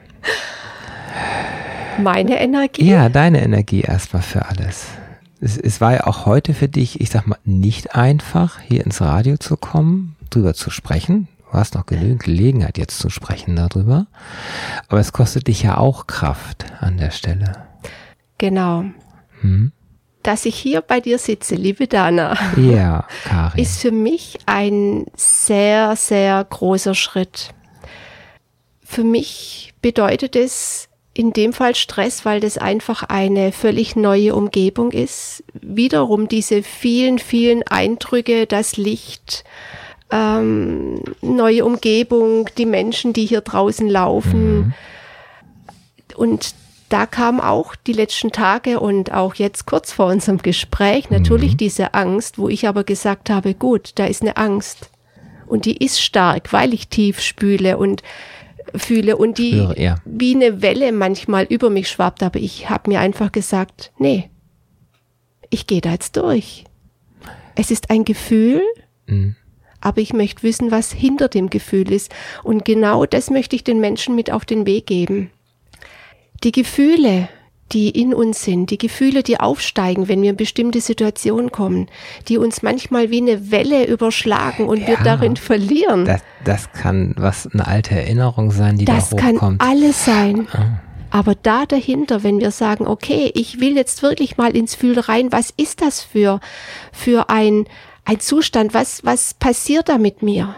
Meine Energie? Ja, deine Energie erstmal für alles. Es, es war ja auch heute für dich, ich sag mal, nicht einfach, hier ins Radio zu kommen, drüber zu sprechen. Du hast noch genügend Gelegenheit jetzt zu sprechen darüber. Aber es kostet dich ja auch Kraft an der Stelle. Genau. Hm? Dass ich hier bei dir sitze, liebe Dana, (laughs) ja, Karin. ist für mich ein sehr, sehr großer Schritt. Für mich bedeutet es in dem Fall Stress, weil das einfach eine völlig neue Umgebung ist. Wiederum diese vielen, vielen Eindrücke, das Licht, ähm, neue Umgebung, die Menschen, die hier draußen laufen. Mhm. Und da kam auch die letzten Tage und auch jetzt kurz vor unserem Gespräch natürlich mhm. diese Angst, wo ich aber gesagt habe, gut, da ist eine Angst. Und die ist stark, weil ich tief spüle und fühle und die Spüre, ja. wie eine Welle manchmal über mich schwappt. Aber ich habe mir einfach gesagt, nee, ich gehe da jetzt durch. Es ist ein Gefühl, mhm aber ich möchte wissen, was hinter dem Gefühl ist. Und genau das möchte ich den Menschen mit auf den Weg geben. Die Gefühle, die in uns sind, die Gefühle, die aufsteigen, wenn wir in bestimmte Situationen kommen, die uns manchmal wie eine Welle überschlagen und ja, wir darin verlieren. Das, das kann was eine alte Erinnerung sein, die das da hochkommt. Das kann alles sein. Ah. Aber da dahinter, wenn wir sagen, okay, ich will jetzt wirklich mal ins Fühl rein, was ist das für, für ein, ein Zustand, was, was passiert da mit mir?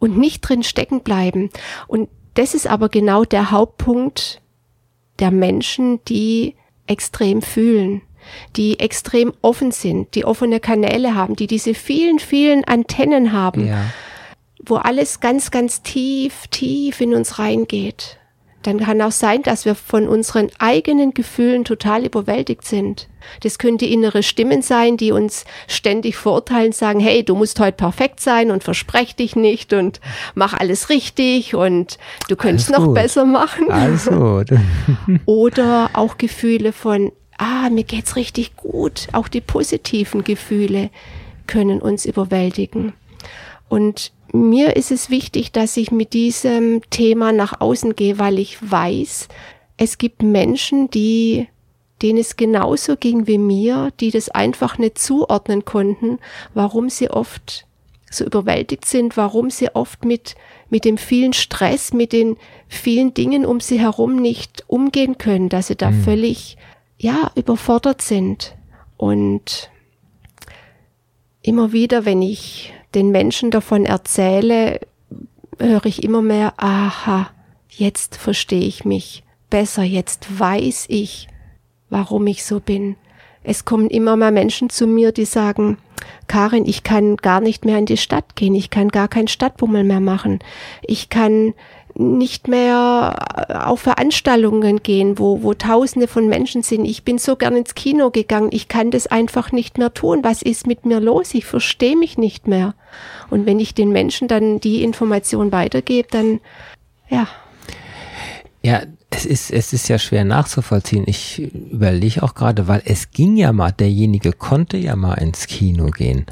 Und nicht drin stecken bleiben. Und das ist aber genau der Hauptpunkt der Menschen, die extrem fühlen, die extrem offen sind, die offene Kanäle haben, die diese vielen, vielen Antennen haben, ja. wo alles ganz, ganz tief, tief in uns reingeht. Dann kann auch sein, dass wir von unseren eigenen Gefühlen total überwältigt sind. Das können die innere Stimmen sein, die uns ständig verurteilen, sagen, hey, du musst heute perfekt sein und versprech dich nicht und mach alles richtig und du könntest noch besser machen. Alles gut. (laughs) (laughs) Oder auch Gefühle von, ah, mir geht's richtig gut. Auch die positiven Gefühle können uns überwältigen. Und mir ist es wichtig, dass ich mit diesem Thema nach außen gehe, weil ich weiß, es gibt Menschen, die denen es genauso ging wie mir, die das einfach nicht zuordnen konnten, warum sie oft so überwältigt sind, warum sie oft mit, mit dem vielen Stress, mit den vielen Dingen um sie herum nicht umgehen können, dass sie da mhm. völlig, ja, überfordert sind. Und immer wieder, wenn ich den Menschen davon erzähle, höre ich immer mehr, aha, jetzt verstehe ich mich besser, jetzt weiß ich, warum ich so bin. Es kommen immer mehr Menschen zu mir, die sagen, Karin, ich kann gar nicht mehr in die Stadt gehen, ich kann gar keinen Stadtbummel mehr machen, ich kann nicht mehr auf Veranstaltungen gehen, wo, wo Tausende von Menschen sind. Ich bin so gern ins Kino gegangen. Ich kann das einfach nicht mehr tun. Was ist mit mir los? Ich verstehe mich nicht mehr. Und wenn ich den Menschen dann die Information weitergebe, dann, ja. Ja, es ist, es ist ja schwer nachzuvollziehen. Ich überlege auch gerade, weil es ging ja mal, derjenige konnte ja mal ins Kino gehen.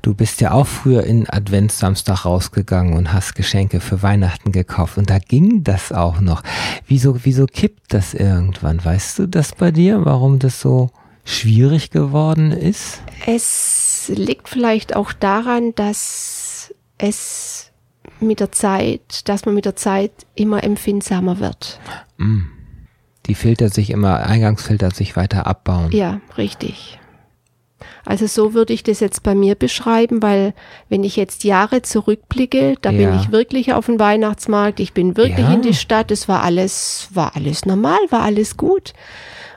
Du bist ja auch früher in Adventssamstag rausgegangen und hast Geschenke für Weihnachten gekauft und da ging das auch noch. Wieso, wieso kippt das irgendwann? Weißt du das bei dir, warum das so schwierig geworden ist? Es liegt vielleicht auch daran, dass es mit der Zeit, dass man mit der Zeit immer empfindsamer wird. Die Filter sich immer, Eingangsfilter sich weiter abbauen. Ja, richtig. Also so würde ich das jetzt bei mir beschreiben, weil wenn ich jetzt Jahre zurückblicke, da Ja. bin ich wirklich auf dem Weihnachtsmarkt, ich bin wirklich Ja. in die Stadt, es war alles, war alles normal, war alles gut.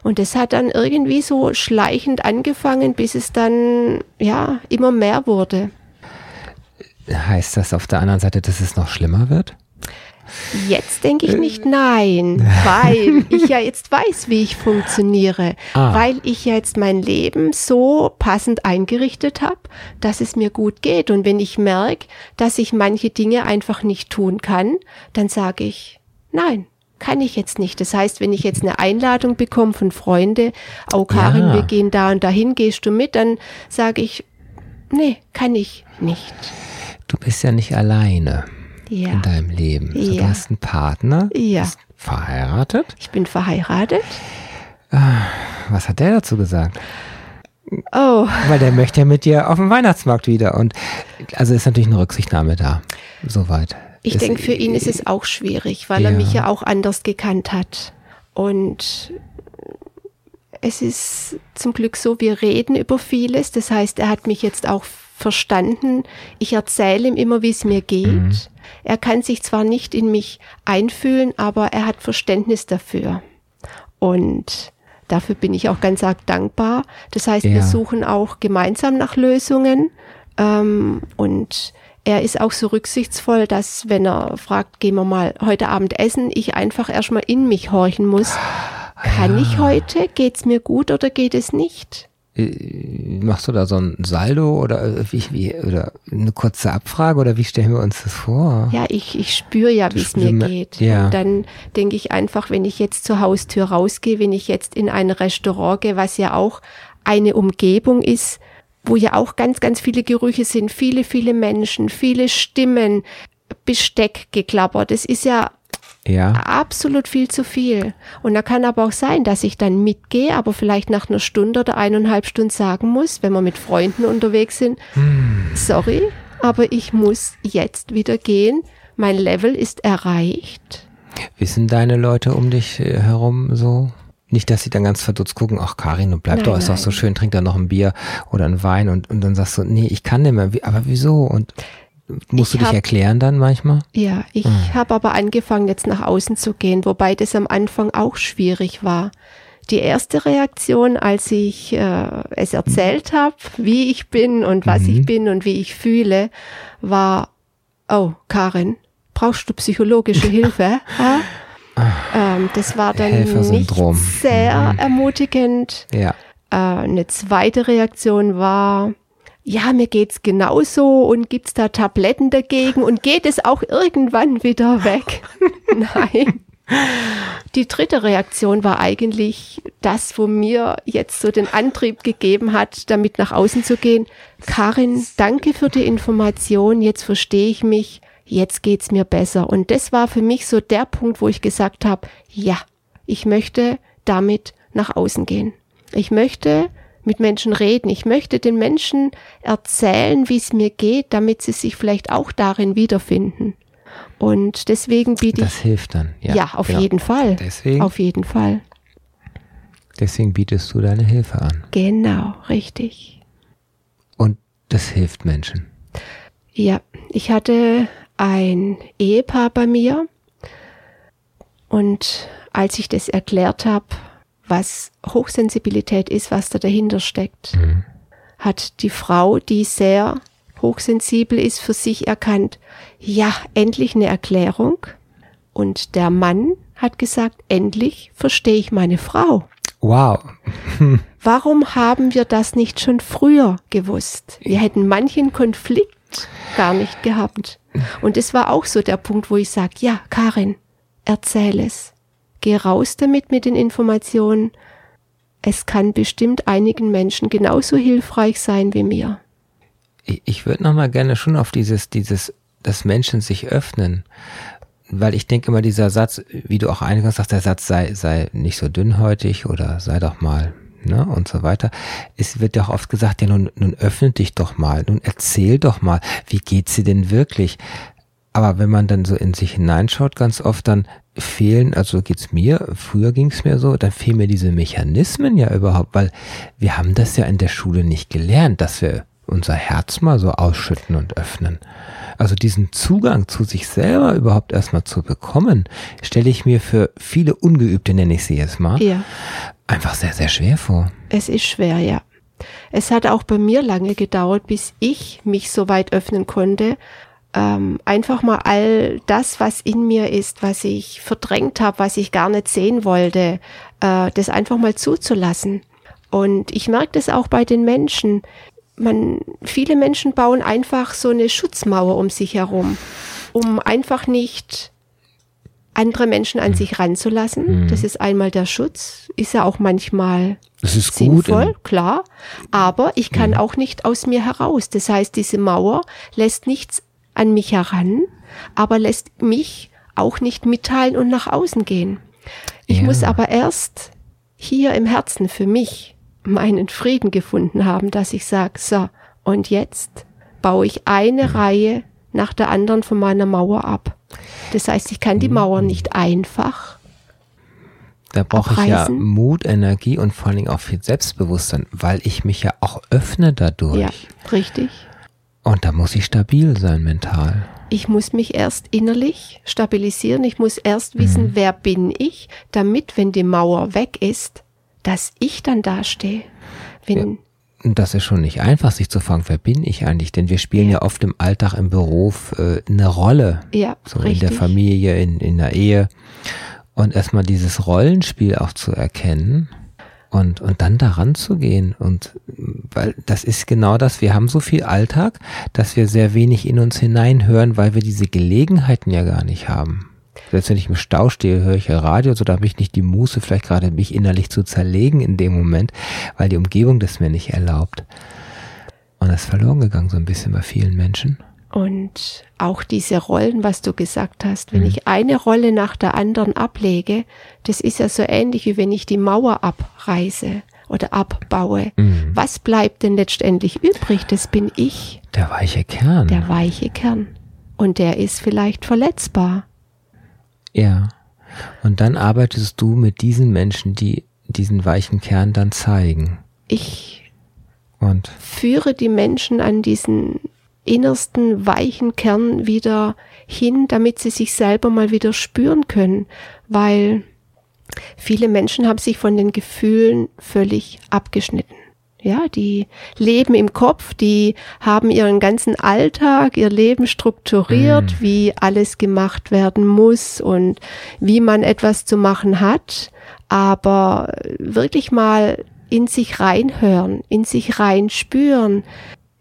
Und das hat dann irgendwie so schleichend angefangen, bis es dann, ja, immer mehr wurde. Heißt das auf der anderen Seite, dass es noch schlimmer wird? Jetzt denke ich nicht nein, (laughs) weil ich ja jetzt weiß, wie ich funktioniere, Ah. weil ich ja jetzt mein Leben so passend eingerichtet habe, dass es mir gut geht. Und wenn ich merke, dass ich manche Dinge einfach nicht tun kann, dann sage ich nein. Kann ich jetzt nicht. Das heißt, wenn ich jetzt eine Einladung bekomme von Freunde, oh Karin, Ja. wir gehen da und dahin, gehst du mit, dann sage ich, nee, kann ich nicht. Du bist ja nicht alleine Ja. in deinem Leben. So, Du Ja. hast einen Partner, Ja. bist verheiratet. Ich bin verheiratet. Was hat der dazu gesagt? Oh, Weil der möchte ja mit dir auf dem Weihnachtsmarkt wieder. Und also ist natürlich eine Rücksichtnahme da. Soweit. Ich denke, für ihn ist es auch schwierig, weil er Ja. mich ja auch anders gekannt hat. Und es ist zum Glück so, wir reden über vieles. Das heißt, er hat mich jetzt auch verstanden. Ich erzähle ihm immer, wie es mir geht. Er kann sich zwar nicht in mich einfühlen, aber er hat Verständnis dafür. Und dafür bin ich auch ganz arg dankbar. Das heißt, Ja. wir suchen auch gemeinsam nach Lösungen. Ähm, und er ist auch so rücksichtsvoll, dass wenn er fragt, gehen wir mal heute Abend essen, ich einfach erstmal in mich horchen muss. Kann ich heute? Geht's mir gut oder geht es nicht? Äh, Machst du da so ein Saldo oder äh, wie, wie oder eine kurze Abfrage oder wie stellen wir uns das vor? Ja, ich, ich spüre ja, wie es mir geht. ja. Und dann denke ich einfach, wenn ich jetzt zur Haustür rausgehe, wenn ich jetzt in ein Restaurant gehe, was ja auch eine Umgebung ist, wo ja auch ganz, ganz viele Gerüche sind, viele, viele Menschen, viele Stimmen, Besteck geklappert. Das ist ja Ja. absolut viel zu viel. Und da kann aber auch sein, dass ich dann mitgehe, aber vielleicht nach einer Stunde oder eineinhalb Stunden sagen muss, wenn wir mit Freunden unterwegs sind, sorry, aber ich muss jetzt wieder gehen. Mein Level ist erreicht. Wissen deine Leute um dich äh, herum so? Nicht, dass sie dann ganz verdutzt gucken, ach Karin, du bleib Nein, doch, ist doch so schön, trink da noch ein Bier oder ein Wein und, und dann sagst du, nee, ich kann nicht mehr, aber wieso? Und musst Ich du dich hab- erklären dann manchmal? Ja, ich habe aber angefangen, jetzt nach außen zu gehen, wobei das am Anfang auch schwierig war. Die erste Reaktion, als ich äh, es erzählt habe, wie ich bin und was ich bin und wie ich fühle, war, oh, Karin, brauchst du psychologische Hilfe? (laughs) Ähm, das war dann nicht sehr ermutigend. Ja. Äh, eine zweite Reaktion war, ja, mir geht's genauso und gibt's da Tabletten dagegen und geht es auch irgendwann wieder weg? (laughs) Nein. Die dritte Reaktion war eigentlich das, wo mir jetzt so den Antrieb gegeben hat, damit nach außen zu gehen. Karin, danke für die Information. Jetzt verstehe ich mich. Jetzt geht's mir besser. Und das war für mich so der Punkt, wo ich gesagt habe, ja, ich möchte damit nach außen gehen. Ich möchte mit Menschen reden. Ich möchte den Menschen erzählen, wie es mir geht, damit sie sich vielleicht auch darin wiederfinden. Und deswegen biete Das ich, hilft dann. Ja, ja, auf genau. jeden Fall. Deswegen? Auf jeden Fall. Deswegen bietest du deine Hilfe an. Genau, richtig. Und das hilft Menschen. Ja, ich hatte ein Ehepaar bei mir und als ich das erklärt habe, was Hochsensibilität ist, was da dahinter steckt, hat die Frau, die sehr hochsensibel ist, für sich erkannt, ja, endlich eine Erklärung. Und der Mann hat gesagt, endlich verstehe ich meine Frau. Wow. (laughs) Warum haben wir das nicht schon früher gewusst? Wir hätten manchen Konflikt gar nicht gehabt. Und es war auch so der Punkt, wo ich sage, ja, Karin, erzähl es. Geh raus damit mit den Informationen. Es kann bestimmt einigen Menschen genauso hilfreich sein wie mir. Ich, ich würde noch mal gerne schon auf dieses, dieses, dass Menschen sich öffnen weil ich denke immer, dieser Satz, wie du auch eingangs sagst, der Satz sei, sei nicht so dünnhäutig oder sei doch mal, ne, und so weiter. Es wird ja auch oft gesagt, ja, nun, nun öffne dich doch mal, nun erzähl doch mal, wie geht's dir denn wirklich? Aber wenn man dann so in sich hineinschaut, ganz oft dann fehlen, also geht's mir, früher ging's mir so, dann fehlen mir diese Mechanismen ja überhaupt, weil wir haben das ja in der Schule nicht gelernt, dass wir unser Herz mal so ausschütten und öffnen. Also diesen Zugang zu sich selber überhaupt erstmal zu bekommen, stelle ich mir für viele Ungeübte, nenne ich sie jetzt mal, ja. einfach sehr, sehr schwer vor. Es ist schwer, ja. Es hat auch bei mir lange gedauert, bis ich mich so weit öffnen konnte, ähm, einfach mal all das, was in mir ist, was ich verdrängt habe, was ich gar nicht sehen wollte, äh, das einfach mal zuzulassen. Und ich merke das auch bei den Menschen man, viele Menschen bauen einfach so eine Schutzmauer um sich herum, um einfach nicht andere Menschen an sich ranzulassen. Mhm. Das ist einmal der Schutz, ist ja auch manchmal das ist sinnvoll, gut, klar. Aber ich kann mhm. auch nicht aus mir heraus. Das heißt, diese Mauer lässt nichts an mich heran, aber lässt mich auch nicht mitteilen und nach außen gehen. Ich ja. muss aber erst hier im Herzen für mich meinen Frieden gefunden haben, dass ich sage, so, und jetzt baue ich eine Reihe nach der anderen von meiner Mauer ab. Das heißt, ich kann die Mauer nicht einfach. Da brauche ich ja Mut, Energie und vor allen Dingen auch viel Selbstbewusstsein, weil ich mich ja auch öffne dadurch. Ja, richtig. Und da muss ich stabil sein mental. Ich muss mich erst innerlich stabilisieren. Ich muss erst wissen, mhm. wer bin ich, damit, wenn die Mauer weg ist, dass ich dann dastehe. Wenn ja. Das ist schon nicht einfach, sich zu fragen, wer bin ich eigentlich? Denn wir spielen ja, ja oft im Alltag, im Beruf äh, eine Rolle. Ja, so richtig. in der Familie, in, in der Ehe. Und erstmal dieses Rollenspiel auch zu erkennen und, und dann daran zu gehen. Und weil das ist genau das, wir haben so viel Alltag, dass wir sehr wenig in uns hineinhören, weil wir diese Gelegenheiten ja gar nicht haben. Selbst wenn ich im Stau stehe, höre ich ja Radio, so da habe ich nicht die Muße, vielleicht gerade mich innerlich zu zerlegen in dem Moment, weil die Umgebung das mir nicht erlaubt. Und das ist verloren gegangen, so ein bisschen bei vielen Menschen. Und auch diese Rollen, was du gesagt hast, wenn mhm. ich eine Rolle nach der anderen ablege, das ist ja so ähnlich wie wenn ich die Mauer abreiße oder abbaue. Mhm. Was bleibt denn letztendlich übrig? Das bin ich. Der weiche Kern. Der weiche Kern. Und der ist vielleicht verletzbar. Ja. Und dann arbeitest du mit diesen Menschen, die diesen weichen Kern dann zeigen. Ich und führe die Menschen an diesen innersten weichen Kern wieder hin, damit sie sich selber mal wieder spüren können, weil viele Menschen haben sich von den Gefühlen völlig abgeschnitten. Ja, die leben im Kopf, die haben ihren ganzen Alltag, ihr Leben strukturiert, mm. wie alles gemacht werden muss und wie man etwas zu machen hat. Aber wirklich mal in sich reinhören, in sich reinspüren.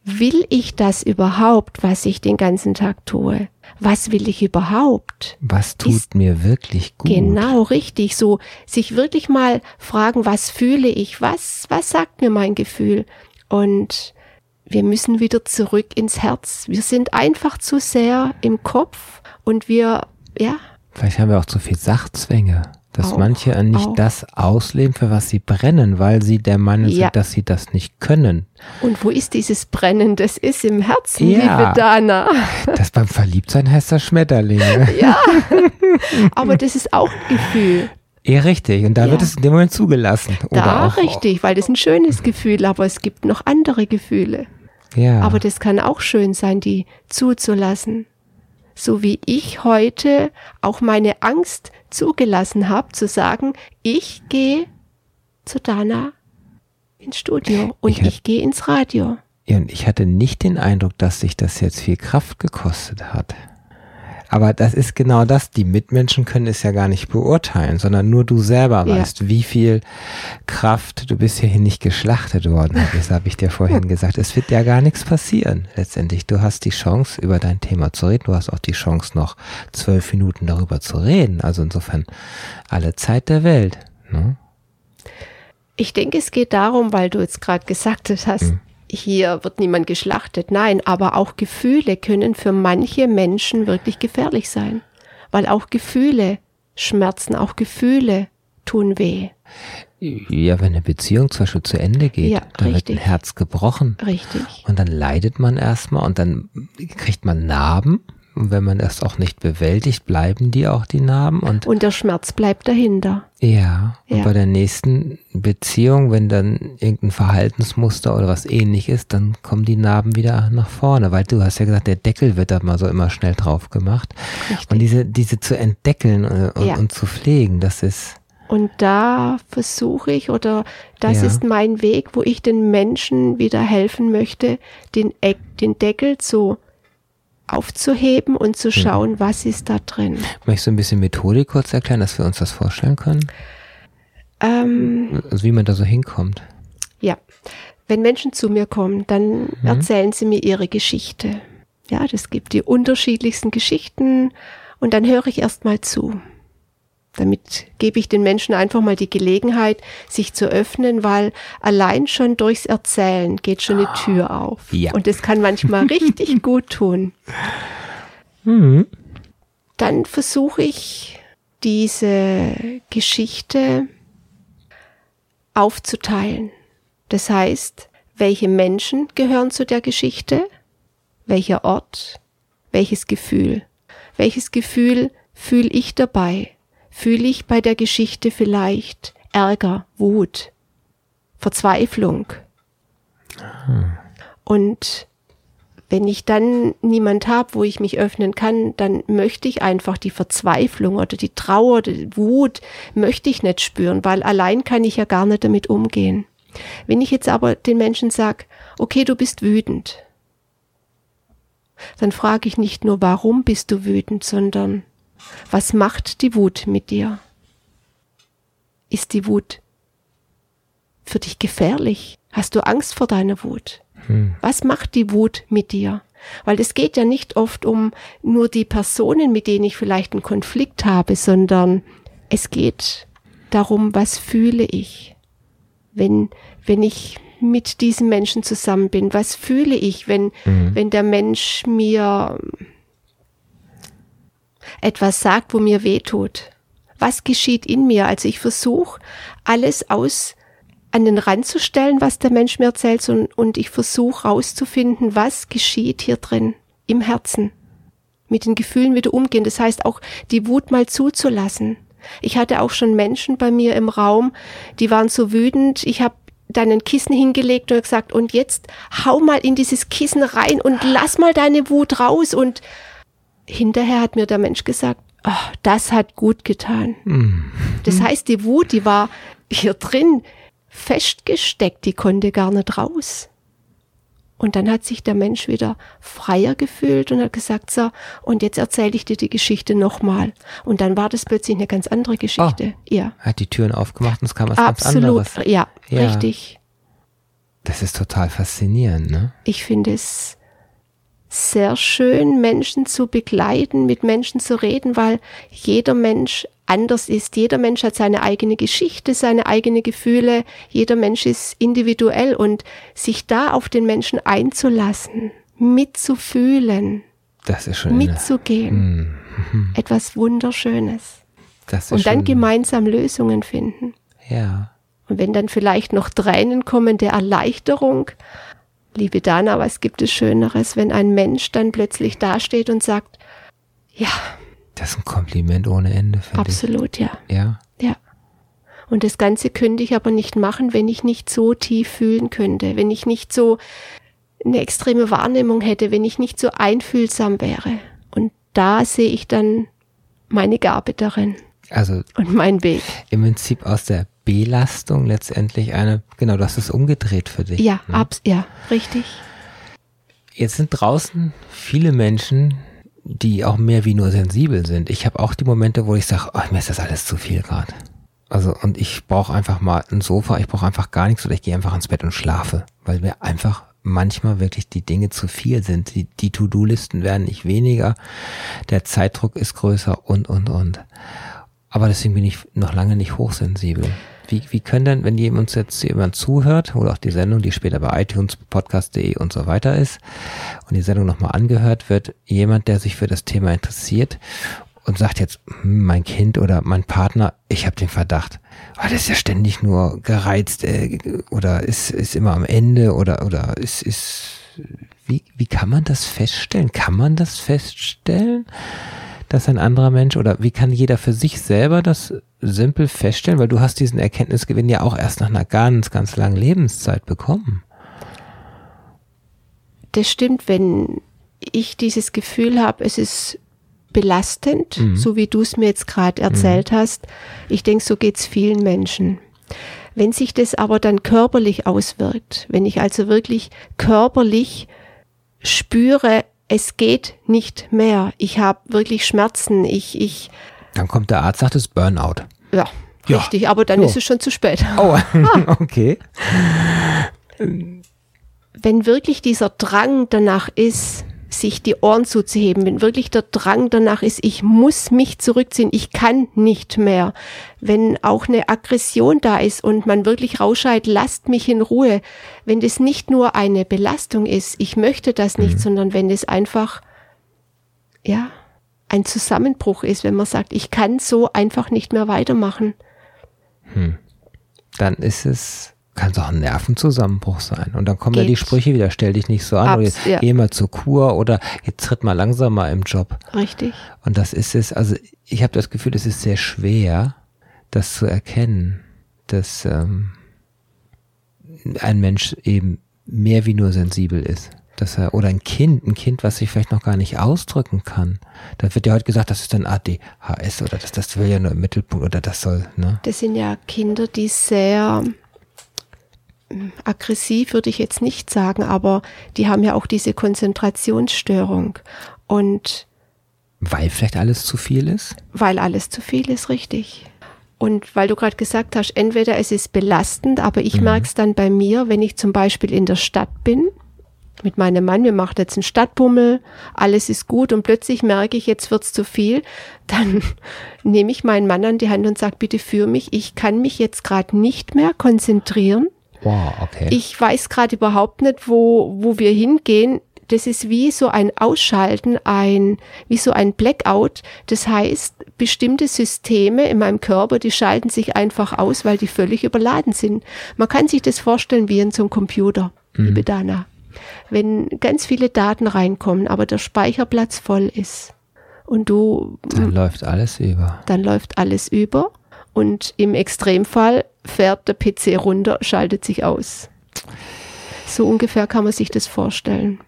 Will ich das überhaupt, was ich den ganzen Tag tue? was will ich überhaupt? Was tut ist, mir wirklich gut? Genau, richtig. So, sich wirklich mal fragen, was fühle ich? Was, was sagt mir mein Gefühl? Und wir müssen wieder zurück ins Herz. Wir sind einfach zu sehr im Kopf und wir, ja. Vielleicht haben wir auch zu viel Sachzwänge dass auch, manche nicht auch. das ausleben, für was sie brennen, weil sie der Meinung ja. sind, dass sie das nicht können. Und wo ist dieses Brennen? Das ist im Herzen, ja. liebe Dana. Das beim Verliebtsein heißt das Schmetterling. (laughs) Ja, aber das ist auch ein Gefühl. Ja, richtig. Und da ja. wird es in dem Moment zugelassen. Oder da auch, richtig, weil das ein schönes Gefühl, aber es gibt noch andere Gefühle. Ja. Aber das kann auch schön sein, die zuzulassen so wie ich heute auch meine Angst zugelassen habe, zu sagen, ich gehe zu Dana ins Studio und ich, ich gehe ins Radio. Ja, und ich hatte nicht den Eindruck, dass sich das jetzt viel Kraft gekostet hat. Aber das ist genau das. Die Mitmenschen können es ja gar nicht beurteilen, sondern nur du selber Ja. weißt, wie viel Kraft, du bist hierhin nicht geschlachtet worden, das habe ich dir vorhin (laughs) gesagt. Es wird ja gar nichts passieren letztendlich. Du hast die Chance, über dein Thema zu reden. Du hast auch die Chance, noch zwölf Minuten darüber zu reden. Also insofern alle Zeit der Welt. Ne? Ich denke, es geht darum, weil du jetzt gerade gesagt hast, Mhm. Hier wird niemand geschlachtet. Nein, aber auch Gefühle können für manche Menschen wirklich gefährlich sein. Weil auch Gefühle schmerzen, auch Gefühle tun weh. Ja, wenn eine Beziehung zum Beispiel zu Ende geht, Ja, da wird ein richtig. Herz gebrochen. Richtig. Und dann leidet man erstmal und dann kriegt man Narben. Und wenn man das auch nicht bewältigt, bleiben die auch die Narben. Und Und der Schmerz bleibt dahinter. ja, und Ja. bei der nächsten Beziehung, wenn dann irgendein Verhaltensmuster oder was ähnlich ist, dann kommen die Narben wieder nach vorne. Weil du hast ja gesagt, der Deckel wird da mal so immer schnell drauf gemacht. Richtig. Und diese, diese zu entdeckeln und, Ja. und zu pflegen, das ist, Und da versuche ich oder das Ja. ist mein Weg, wo ich den Menschen wieder helfen möchte, den, Eck, den Deckel zu aufzuheben und Mhm. zu schauen, was ist da drin. möchtest du ein bisschen Methodik kurz erklären, dass wir uns das vorstellen können? Ähm, Also wie man da so hinkommt. ja, wenn Menschen zu mir kommen, dann erzählen sie mir ihre Geschichte. Ja, das gibt die unterschiedlichsten Geschichten und dann höre ich erst mal zu. Damit gebe ich den Menschen einfach mal die Gelegenheit, sich zu öffnen, weil allein schon durchs Erzählen geht schon eine Tür auf. Ja. Und das kann manchmal (laughs) richtig gut tun. Dann versuche ich diese Geschichte aufzuteilen. Das heißt, welche Menschen gehören zu der Geschichte, welcher Ort, welches Gefühl. Welches Gefühl fühle ich dabei? Fühle ich bei der Geschichte vielleicht Ärger, Wut, Verzweiflung? Und wenn ich dann niemand habe, wo ich mich öffnen kann, dann möchte ich einfach die Verzweiflung oder die Trauer, die Wut, möchte ich nicht spüren, weil allein kann ich ja gar nicht damit umgehen. Wenn ich jetzt aber den Menschen sage, okay, du bist wütend, dann frage ich nicht nur, warum bist du wütend, sondern was macht die Wut mit dir? Ist die Wut für dich gefährlich? Hast du Angst vor deiner Wut? Was macht die Wut mit dir? Weil es geht ja nicht oft um nur die Personen, mit denen ich vielleicht einen Konflikt habe, sondern es geht darum, was fühle ich, wenn, wenn ich mit diesem Menschen zusammen bin? Was fühle ich, wenn, wenn der Mensch mir etwas sagt, wo mir weh tut? Was geschieht in mir? Also ich versuche alles aus an den Rand zu stellen, was der Mensch mir erzählt und, und ich versuche rauszufinden, was geschieht hier drin im Herzen. Mit den Gefühlen wieder umgehen. Das heißt auch die Wut mal zuzulassen. Ich hatte auch schon Menschen bei mir im Raum, die waren so wütend. Ich habe dann ein Kissen hingelegt und gesagt, und jetzt hau mal in dieses Kissen rein und lass mal deine Wut raus. Und hinterher hat mir der Mensch gesagt, oh, das hat gut getan. Das heißt, die Wut, die war hier drin festgesteckt, die konnte gar nicht raus. Und dann hat sich der Mensch wieder freier gefühlt und hat gesagt, so, und jetzt erzähle ich dir die Geschichte nochmal. Und dann war das plötzlich eine ganz andere Geschichte. Ja, Hat die Türen aufgemacht und es kam was ganz absolut. anderes. Ja, Ja. richtig. Das ist total faszinierend, ne? Ich finde es sehr schön, Menschen zu begleiten, mit Menschen zu reden, weil jeder Mensch anders ist. Jeder Mensch hat seine eigene Geschichte, seine eigenen Gefühle. Jeder Mensch ist individuell und sich da auf den Menschen einzulassen, mitzufühlen, Das ist schon eine, mitzugehen, etwas Wunderschönes. Und dann gemeinsam Lösungen finden. ja. Und wenn dann vielleicht noch Tränen kommen der Erleichterung, liebe Dana, was gibt es Schöneres, wenn ein Mensch dann plötzlich dasteht und sagt, ja, Das ist ein Kompliment ohne Ende, finde ich. absolut, ja, Ja. ja. Und das Ganze könnte ich aber nicht machen, wenn ich nicht so tief fühlen könnte, wenn ich nicht so eine extreme Wahrnehmung hätte, wenn ich nicht so einfühlsam wäre. Und da sehe ich dann meine Gabe darin Also und meinen Weg. im Prinzip aus der Belastung letztendlich eine, genau, hast es umgedreht für dich. Ja, ne? abs ja, richtig. Jetzt sind draußen viele Menschen, die auch mehr wie nur sensibel sind. Ich habe auch die Momente, wo ich sage, oh, mir ist das alles zu viel gerade. Also und ich brauche einfach mal ein Sofa, ich brauche einfach gar nichts oder ich gehe einfach ins Bett und schlafe, weil mir einfach manchmal wirklich die Dinge zu viel sind. Die, die To-Do-Listen werden nicht weniger, der Zeitdruck ist größer und, und, und. Aber deswegen bin ich noch lange nicht hochsensibel. Wie, wie können denn, wenn jemand jetzt jemand zuhört oder auch die Sendung, die später bei iTunes, podcast.de und so weiter ist und die Sendung nochmal angehört wird, jemand, der sich für das Thema interessiert und sagt jetzt, hm, mein Kind oder mein Partner, ich habe den Verdacht, oh, das ist ja ständig nur gereizt äh, oder ist, ist immer am Ende oder, oder ist, ist, wie, wie kann man das feststellen? Kann man das feststellen, dass ein anderer Mensch oder wie kann jeder für sich selber das simpel feststellen? Weil du hast diesen Erkenntnisgewinn ja auch erst nach einer ganz, ganz langen Lebenszeit bekommen. Das stimmt, wenn ich dieses Gefühl habe, es ist belastend, mhm. so wie du es mir jetzt gerade erzählt mhm. hast. Ich denke, so geht es vielen Menschen. Wenn sich das aber dann körperlich auswirkt, wenn ich also wirklich körperlich spüre, es geht nicht mehr, ich habe wirklich Schmerzen, ich, ich. Dann kommt der Arzt, sagt es Burnout. Ja, ja. richtig, aber dann jo. ist es schon zu spät. (laughs) Oh, (laughs) (laughs) okay. Wenn wirklich dieser Drang danach ist, sich die Ohren zuzuheben, wenn wirklich der Drang danach ist, ich muss mich zurückziehen, ich kann nicht mehr, wenn auch eine Aggression da ist und man wirklich rausschreit, lasst mich in Ruhe, wenn das nicht nur eine Belastung ist, ich möchte das nicht, mhm. sondern wenn es einfach, ja, ein Zusammenbruch ist, wenn man sagt, ich kann so einfach nicht mehr weitermachen. Hm. Dann ist es kann es auch ein Nervenzusammenbruch sein. Und dann kommen Geht. ja die Sprüche wieder, stell dich nicht so an, Abs, oder jetzt, ja. geh mal zur Kur oder jetzt tritt mal langsamer im Job. Richtig. Und das ist es, also ich habe das Gefühl, es ist sehr schwer, das zu erkennen, dass ähm, ein Mensch eben mehr wie nur sensibel ist. Dass er, oder ein Kind, ein Kind, was sich vielleicht noch gar nicht ausdrücken kann. Da wird ja heute gesagt, das ist ein ADHS oder das, das will ja nur im Mittelpunkt oder das soll, ne? Das sind ja Kinder, die sehr aggressiv würde ich jetzt nicht sagen, aber die haben ja auch diese Konzentrationsstörung. Und weil vielleicht alles zu viel ist? Weil alles zu viel ist, richtig. Und weil du gerade gesagt hast, entweder es ist belastend, aber ich mhm. merke es dann bei mir, wenn ich zum Beispiel in der Stadt bin, mit meinem Mann, wir machen jetzt einen Stadtbummel, alles ist gut und plötzlich merke ich, jetzt wird's zu viel, dann (laughs) nehme ich meinen Mann an die Hand und sage, bitte für mich, ich kann mich jetzt gerade nicht mehr konzentrieren Wow, okay. Ich weiß gerade überhaupt nicht, wo, wo wir hingehen. Das ist wie so ein Ausschalten, ein, wie so ein Blackout. Das heißt, bestimmte Systeme in meinem Körper, die schalten sich einfach aus, weil die völlig überladen sind. Man kann sich das vorstellen wie in so einem Computer, mhm. liebe Dana. Wenn ganz viele Daten reinkommen, aber der Speicherplatz voll ist und du. Dann läuft alles über. Dann läuft alles über. Und im Extremfall fährt der PC runter, schaltet sich aus. So ungefähr kann man sich das vorstellen.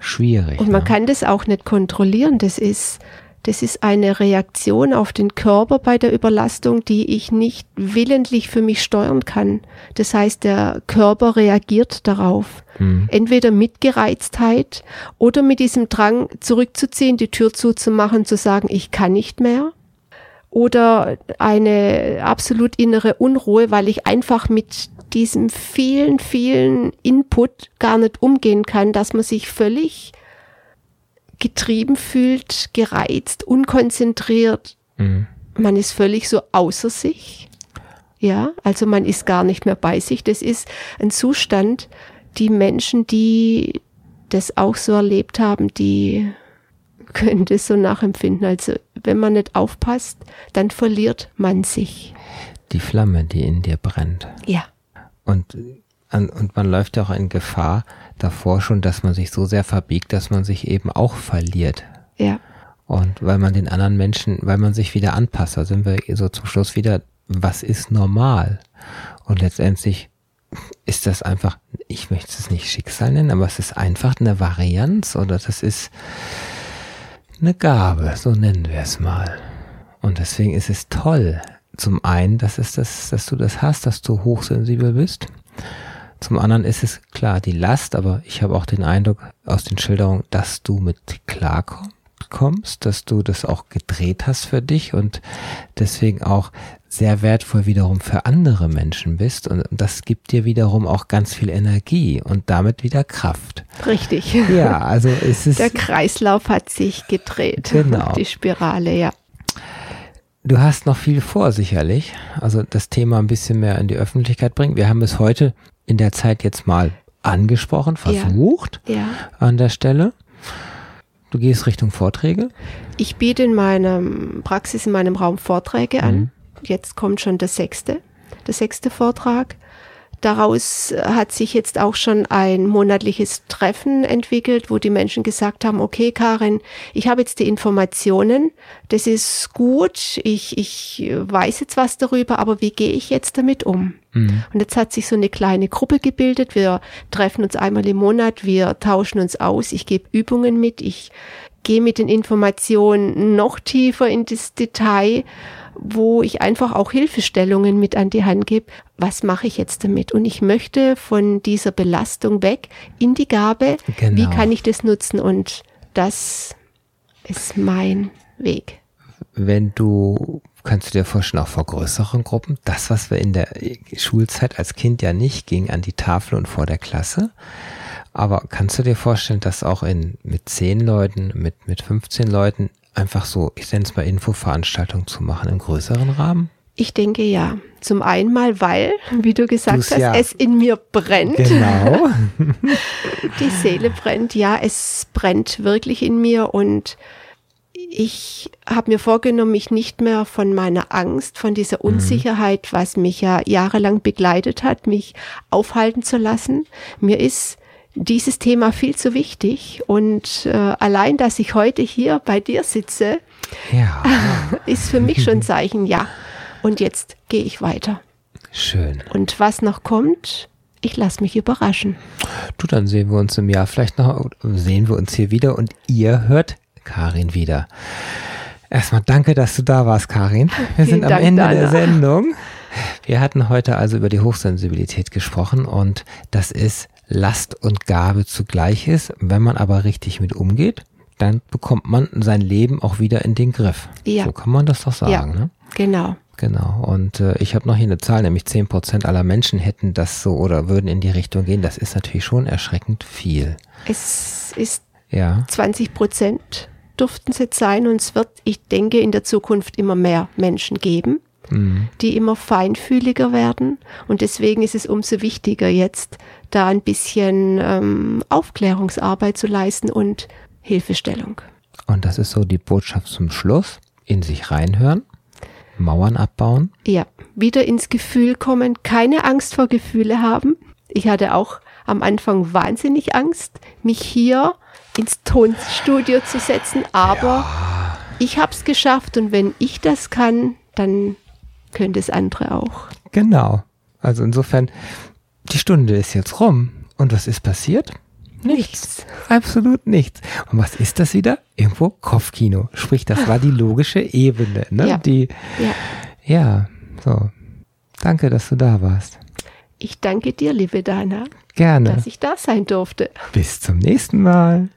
Schwierig. Und man ne? kann das auch nicht kontrollieren. Das ist, das ist eine Reaktion auf den Körper bei der Überlastung, die ich nicht willentlich für mich steuern kann. Das heißt, der Körper reagiert darauf. Hm. Entweder mit Gereiztheit oder mit diesem Drang zurückzuziehen, die Tür zuzumachen, zu sagen, ich kann nicht mehr oder eine absolut innere Unruhe, weil ich einfach mit diesem vielen, vielen Input gar nicht umgehen kann, dass man sich völlig getrieben fühlt, gereizt, unkonzentriert. Mhm. Man ist völlig so außer sich. Ja, also man ist gar nicht mehr bei sich. Das ist ein Zustand, die Menschen, die das auch so erlebt haben, die können das so nachempfinden. Also wenn man nicht aufpasst, dann verliert man sich. Die Flamme, die in dir brennt. Ja. Und, und man läuft ja auch in Gefahr davor schon, dass man sich so sehr verbiegt, dass man sich eben auch verliert. Ja. Und weil man den anderen Menschen, weil man sich wieder anpasst, da sind wir so zum Schluss wieder, was ist normal? Und letztendlich ist das einfach, ich möchte es nicht Schicksal nennen, aber es ist einfach eine Varianz oder das ist, eine Gabe, so nennen wir es mal. Und deswegen ist es toll, zum einen, dass, es das, dass du das hast, dass du hochsensibel bist. Zum anderen ist es klar die Last, aber ich habe auch den Eindruck aus den Schilderungen, dass du mit klarkommst, dass du das auch gedreht hast für dich und deswegen auch sehr wertvoll wiederum für andere Menschen bist und das gibt dir wiederum auch ganz viel Energie und damit wieder Kraft. Richtig. Ja, also es ist Der Kreislauf hat sich gedreht. Genau. Die Spirale, ja. Du hast noch viel vor, sicherlich. Also das Thema ein bisschen mehr in die Öffentlichkeit bringen. Wir haben es heute in der Zeit jetzt mal angesprochen, versucht Ja. an der Stelle. Du gehst Richtung Vorträge. Ich biete in meinem Praxis, in meinem Raum Vorträge an. Mhm. Jetzt kommt schon der sechste, der sechste Vortrag. Daraus hat sich jetzt auch schon ein monatliches Treffen entwickelt, wo die Menschen gesagt haben, okay, Karin, ich habe jetzt die Informationen, das ist gut, ich, ich weiß jetzt was darüber, aber wie gehe ich jetzt damit um? Und jetzt hat sich so eine kleine Gruppe gebildet. Wir treffen uns einmal im Monat, wir tauschen uns aus, ich gebe Übungen mit, ich gehe mit den Informationen noch tiefer in das Detail, wo ich einfach auch Hilfestellungen mit an die Hand gebe. Was mache ich jetzt damit? Und ich möchte von dieser Belastung weg in die Gabe. Genau. Wie kann ich das nutzen? Und das ist mein Weg. Wenn du, kannst du dir vorstellen, auch vor größeren Gruppen, das, was wir in der Schulzeit als Kind ja nicht ging, an die Tafel und vor der Klasse. Aber kannst du dir vorstellen, dass auch in, mit zehn Leuten, mit, mit 15 Leuten einfach so, ich nenne es mal Infoveranstaltungen zu machen im größeren Rahmen? Ich denke ja. Zum einen mal, weil, wie du gesagt Du's hast, ja- es in mir brennt. Genau. (laughs) Die Seele brennt, ja, es brennt wirklich in mir und ich habe mir vorgenommen, mich nicht mehr von meiner Angst, von dieser Unsicherheit, was mich ja jahrelang begleitet hat, mich aufhalten zu lassen. Mir ist dieses Thema viel zu wichtig und äh, allein, dass ich heute hier bei dir sitze, ja, (laughs) ist für mich schon ein Zeichen, ja. Und jetzt gehe ich weiter. schön. Und was noch kommt, ich lasse mich überraschen. Du, dann sehen wir uns im Jahr vielleicht noch, sehen wir uns hier wieder und ihr hört Karin wieder. Erstmal danke, dass du da warst, Karin. Wir Vielen sind am Dank, Ende der Dana. Sendung. Wir hatten heute also über die Hochsensibilität gesprochen und das ist Last und Gabe zugleich ist. Wenn man aber richtig mit umgeht, dann bekommt man sein Leben auch wieder in den Griff. Ja. So kann man das doch sagen. Ja. Ne? Genau. Genau. Und äh, ich habe noch hier eine Zahl, nämlich 10% aller Menschen hätten das so oder würden in die Richtung gehen. Das ist natürlich schon erschreckend viel. Es ist Ja. 20 Prozent dürften es jetzt sein und es wird, ich denke, in der Zukunft immer mehr Menschen geben, Mhm. die immer feinfühliger werden und deswegen ist es umso wichtiger jetzt, da ein bisschen ähm, Aufklärungsarbeit zu leisten und Hilfestellung. Und das ist so die Botschaft zum Schluss. In sich reinhören, Mauern abbauen. Ja, wieder ins Gefühl kommen, keine Angst vor Gefühle haben. Ich hatte auch am Anfang wahnsinnig Angst, mich hier ins Tonstudio zu setzen, aber ich habe es geschafft und wenn ich das kann, dann können es andere auch. Genau. Also insofern, die Stunde ist jetzt rum. Und was ist passiert? Nichts. Absolut nichts. Und was ist das wieder? Irgendwo Kopfkino. Sprich, das war die logische Ebene. Ne? Ja. Die, Ja, ja, so. Danke, dass du da warst. ich danke dir, liebe Dana, Gerne. dass ich da sein durfte. Bis zum nächsten Mal.